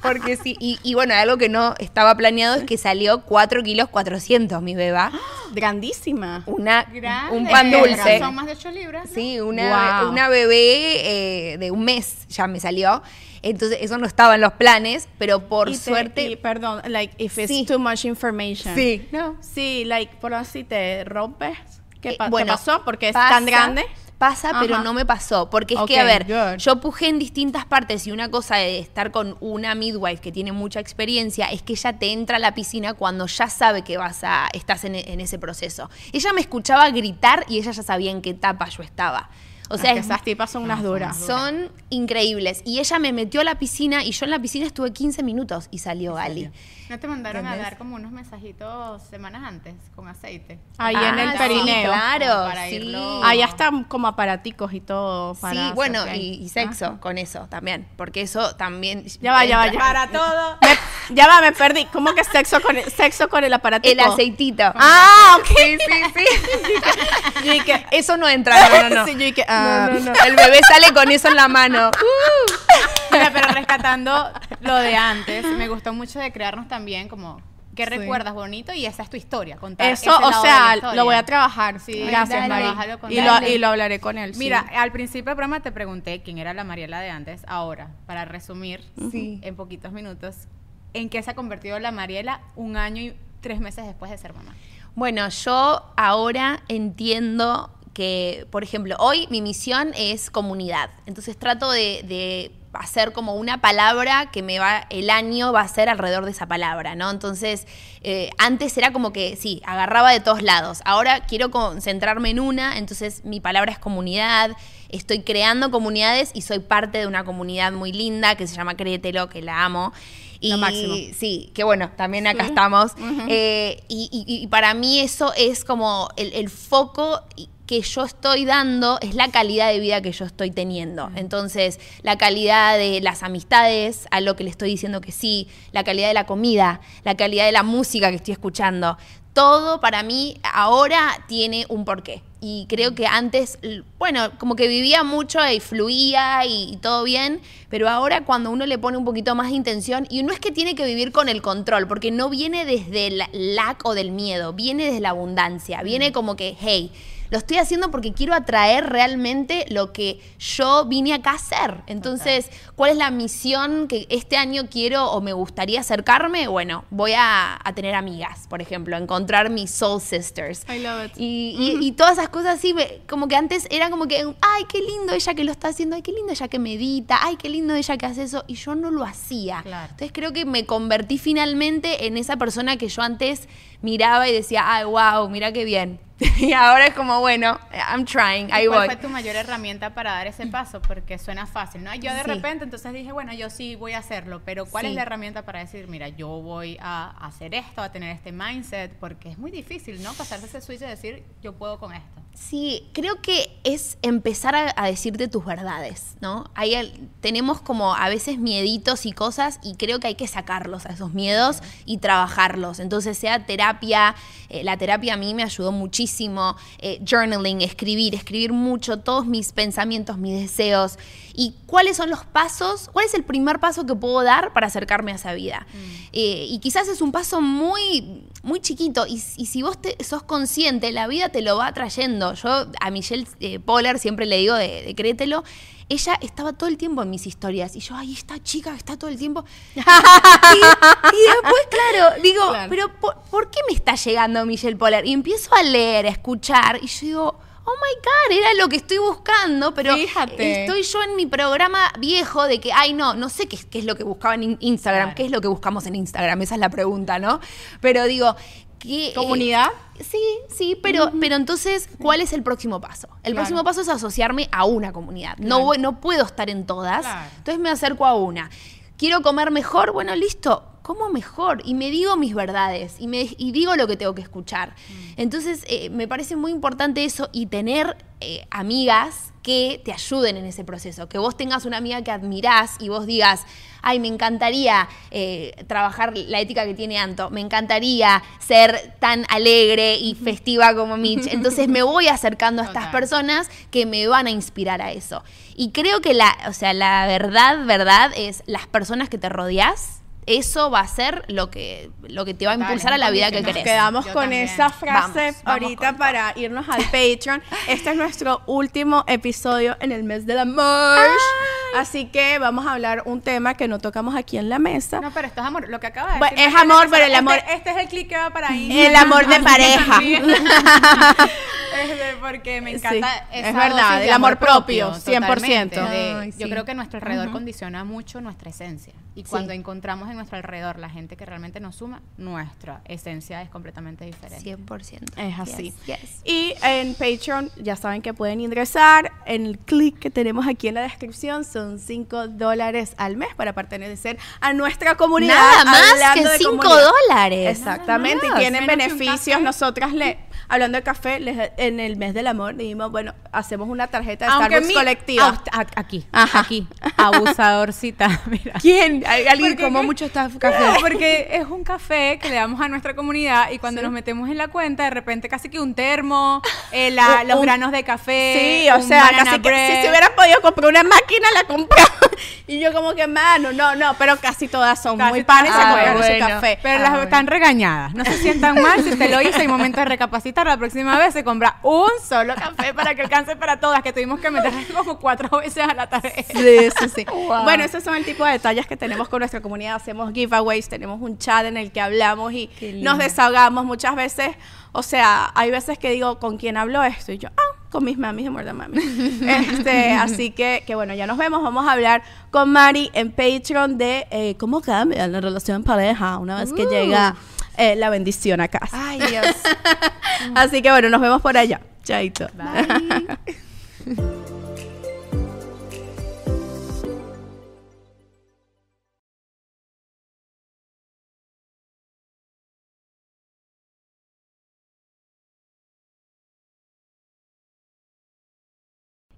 porque- sí, y, y bueno, algo que no estaba planeado es que salió 4 kilos 400 mi beba. Grandísima. Una, Grande. un pan dulce. Son más de 8 libras. ¿no? Sí, una, Wow. una bebé eh, de un mes ya me salió. Entonces, eso no estaba en los planes, pero por Y te- suerte. y, perdón, like, if it's Sí. too much information. Sí. No. Sí, like, por así te rompes. ¿Qué, Eh, pa- qué pasó? Porque es pasa- tan grande. Pasa, pero no me pasó. Porque es que, a ver, good. yo pujé en distintas partes y una cosa de estar con una midwife que tiene mucha experiencia es que ella te entra a la piscina cuando ya sabe que vas a, estás en, en ese proceso. Ella me escuchaba gritar y ella ya sabía en qué etapa yo estaba. O sea, esas tipas son unas duras. son increíbles. Y ella me metió a la piscina y yo en la piscina estuve 15 minutos y salió Gali. ¿No te mandaron a dar como unos mensajitos semanas antes con aceite? Ahí en el Ah, sí, perineo. claro, para sí. irlo- Ahí están como aparaticos y todo. Para Sí, bueno, y, y sexo con eso también, porque eso también... Ya va, ya va, ya Para todo. Me- ya va, me perdí. ¿Cómo que sexo con el, sexo con el aparatico? El aceitito. Ah, ok. Sí, sí, sí. Yo dije, Eso no entra, no, no, no. Sí, yo dije, ah. No, no, no. El bebé sale con eso en la mano. Mira, pero rescatando lo de antes, me gustó mucho de crearnos también como qué recuerdas bonito y esa es tu historia, contar Eso, ese o lado de la sea, lo voy a trabajar. Sí, Gracias, con Y lo, y lo hablaré con él. sí. Mira, al principio del programa te pregunté quién era la Mariela de antes, ahora, para resumir Sí. en poquitos minutos, ¿en qué se ha convertido la Mariela un año y tres meses después de ser mamá? Bueno, yo ahora entiendo que, por ejemplo, hoy mi misión es comunidad. Entonces trato de, de hacer como una palabra que me va, el año va a ser alrededor de esa palabra, ¿no? Entonces, eh, antes era como que, sí, agarraba de todos lados. Ahora quiero concentrarme en una, entonces mi palabra es comunidad. Estoy creando comunidades y soy parte de una comunidad muy linda que se llama Créetelo, que la amo. Y Lo máximo. sí, que bueno, también acá estamos. Eh, y, y- y para mí eso es como el, el foco y- que yo estoy dando es la calidad de vida que yo estoy teniendo. Entonces, la calidad de las amistades, a lo que le estoy diciendo que sí, la calidad de la comida, la calidad de la música que estoy escuchando. Todo para mí ahora tiene un porqué. Y creo que antes, bueno, como que vivía mucho y fluía y, y todo bien, pero ahora cuando uno le pone un poquito más de intención, y no es que tiene que vivir con el control, porque no viene desde el lack o del miedo, viene desde la abundancia, viene como que, hey, lo estoy haciendo porque quiero atraer realmente lo que yo vine acá a hacer. Entonces, ¿cuál es la misión que este año quiero o me gustaría acercarme? Bueno, voy a, a tener amigas, por ejemplo, a encontrar mis soul sisters. I love it. Y, y- y todas esas cosas así, como que antes era como que, ay, qué lindo ella que lo está haciendo, ay, qué lindo ella que medita, ay, qué lindo ella que hace eso, y yo no lo hacía. Claro. Entonces creo que me convertí finalmente en esa persona que yo antes miraba y decía, ay, wow, mira qué bien. y ahora es como, bueno, I'm trying, ¿Y ahí ¿Cuál voy. fue tu mayor herramienta para dar ese paso? Porque suena fácil, ¿no? Yo de Sí. repente entonces dije, bueno, yo sí voy a hacerlo, pero ¿cuál Sí. es la herramienta para decir, mira, yo voy a hacer esto, a tener este mindset? Porque es muy difícil, ¿no? Pasarse ese switch y decir, yo puedo con esto. Sí, creo que es empezar a, decirte tus verdades, ¿no? Hay, tenemos como a veces mieditos y cosas y creo que hay que sacarlos a esos miedos y trabajarlos. Entonces, sea terapia, eh, la terapia a mí me ayudó muchísimo, eh, journaling, escribir, escribir mucho, todos mis pensamientos, mis deseos. ¿Y cuáles son los pasos? ¿Cuál es el primer paso que puedo dar para acercarme a esa vida? Eh, y quizás es un paso muy, muy chiquito. Y, y si vos te, sos consciente, la vida te lo va trayendo. Yo a Michelle eh, Poller siempre le digo de, de créetelo. Ella estaba todo el tiempo en mis historias. Y yo, ay, esta chica está todo el tiempo. y, y después, claro, digo, Claro. pero ¿por, por qué me está llegando Michelle Poller? Y empiezo a leer, a escuchar. Y yo digo, oh my God, era lo que estoy buscando. Pero Fíjate. estoy yo en mi programa viejo de que, ay, no, no sé qué, qué es lo que buscaba en in- Instagram, Claro. qué es lo que buscamos en Instagram, esa es la pregunta, ¿no? Pero digo, ¿qué, eh, ¿Comunidad? sí, sí, pero, pero entonces, ¿cuál es el próximo paso? El Claro. próximo paso es asociarme a una comunidad. No, voy- no puedo estar en todas, entonces me acerco a una. ¿Quiero comer mejor? Bueno, listo, como mejor y me digo mis verdades y, me, y digo lo que tengo que escuchar. Entonces, eh, me parece muy importante eso y tener eh, amigas que te ayuden en ese proceso. Que vos tengas una amiga que admirás y vos digas, ay, me encantaría eh, trabajar la ética que tiene Anto, me encantaría ser tan alegre y festiva como Mitch. Entonces me voy acercando a estas personas que me van a inspirar a eso. Y creo que la, o sea, la verdad, verdad es las personas que te rodeas. Eso va a ser lo que, lo que te va a impulsar es a la vida que condicional. querés. Quedamos Yo con también. esa frase Vamos, ahorita para irnos al Patreon. Este es nuestro último episodio en el mes del amor. Así que vamos a hablar un tema que no tocamos aquí en la mesa. No, pero esto es amor. Lo que acaba de Bueno, decir. es amor, este- pero el amor- Este, este es el clic que va para ahí. El amor de pareja. Desde porque me Sí, encanta es esa verdad, el amor propio, 100%. de- Ay, Yo sí. creo que nuestro alrededor condiciona mucho nuestra esencia. Y Sí. cuando encontramos en nuestro alrededor la gente que realmente nos suma, nuestra esencia es completamente diferente. 100%. Es así. Yes, yes. Y en Patreon ya saben que pueden ingresar en el clic que tenemos aquí en la descripción. Son 5 dólares al mes para pertenecer a nuestra comunidad. Nada más que de 5 comunidad. dólares. Exactamente, y tienen beneficios. Nosotras le, hablando de café, les- en el mes del amor dijimos, bueno, hacemos una tarjeta de Aunque Starbucks mi- colectiva. A- aquí, Ajá. aquí, abusadorcita, mira. ¿Quién? ¿Hay ¿Alguien como qué? Está No, café? porque es un café que le damos a nuestra comunidad y cuando nos metemos en la cuenta, de repente casi que un termo, eh, la- Un- los granos de café. Sí, o sea, casi que si se hubiera podido comprar una máquina, la compraba. y yo como que, mano, no, no, pero casi todas son Casi muy panes y se Ah, su bueno. café. Pero Ah, las bueno. están regañadas. No se sientan mal si usted lo hizo. Hay momento de recapacitar. La próxima vez se compra un solo café para que alcance para todas, que tuvimos que meter como cuatro veces a la tarjeta. Sí, sí, sí. Wow. Bueno, esos son el tipo de detalles que tenemos con nuestra comunidad. Hacemos giveaways, tenemos un chat en el que hablamos y nos desahogamos muchas veces. O sea, hay veces que digo, ¿con quién hablo esto? Y yo, ah, con mis mamis de Muerda Mami. este, así que, que bueno, ya nos vemos. Vamos a hablar con Mari en Patreon de eh, cómo cambia la relación en pareja una vez que Uh. llega eh, la bendición a casa. Ay, Dios. Así que bueno, nos vemos por allá. Chaito.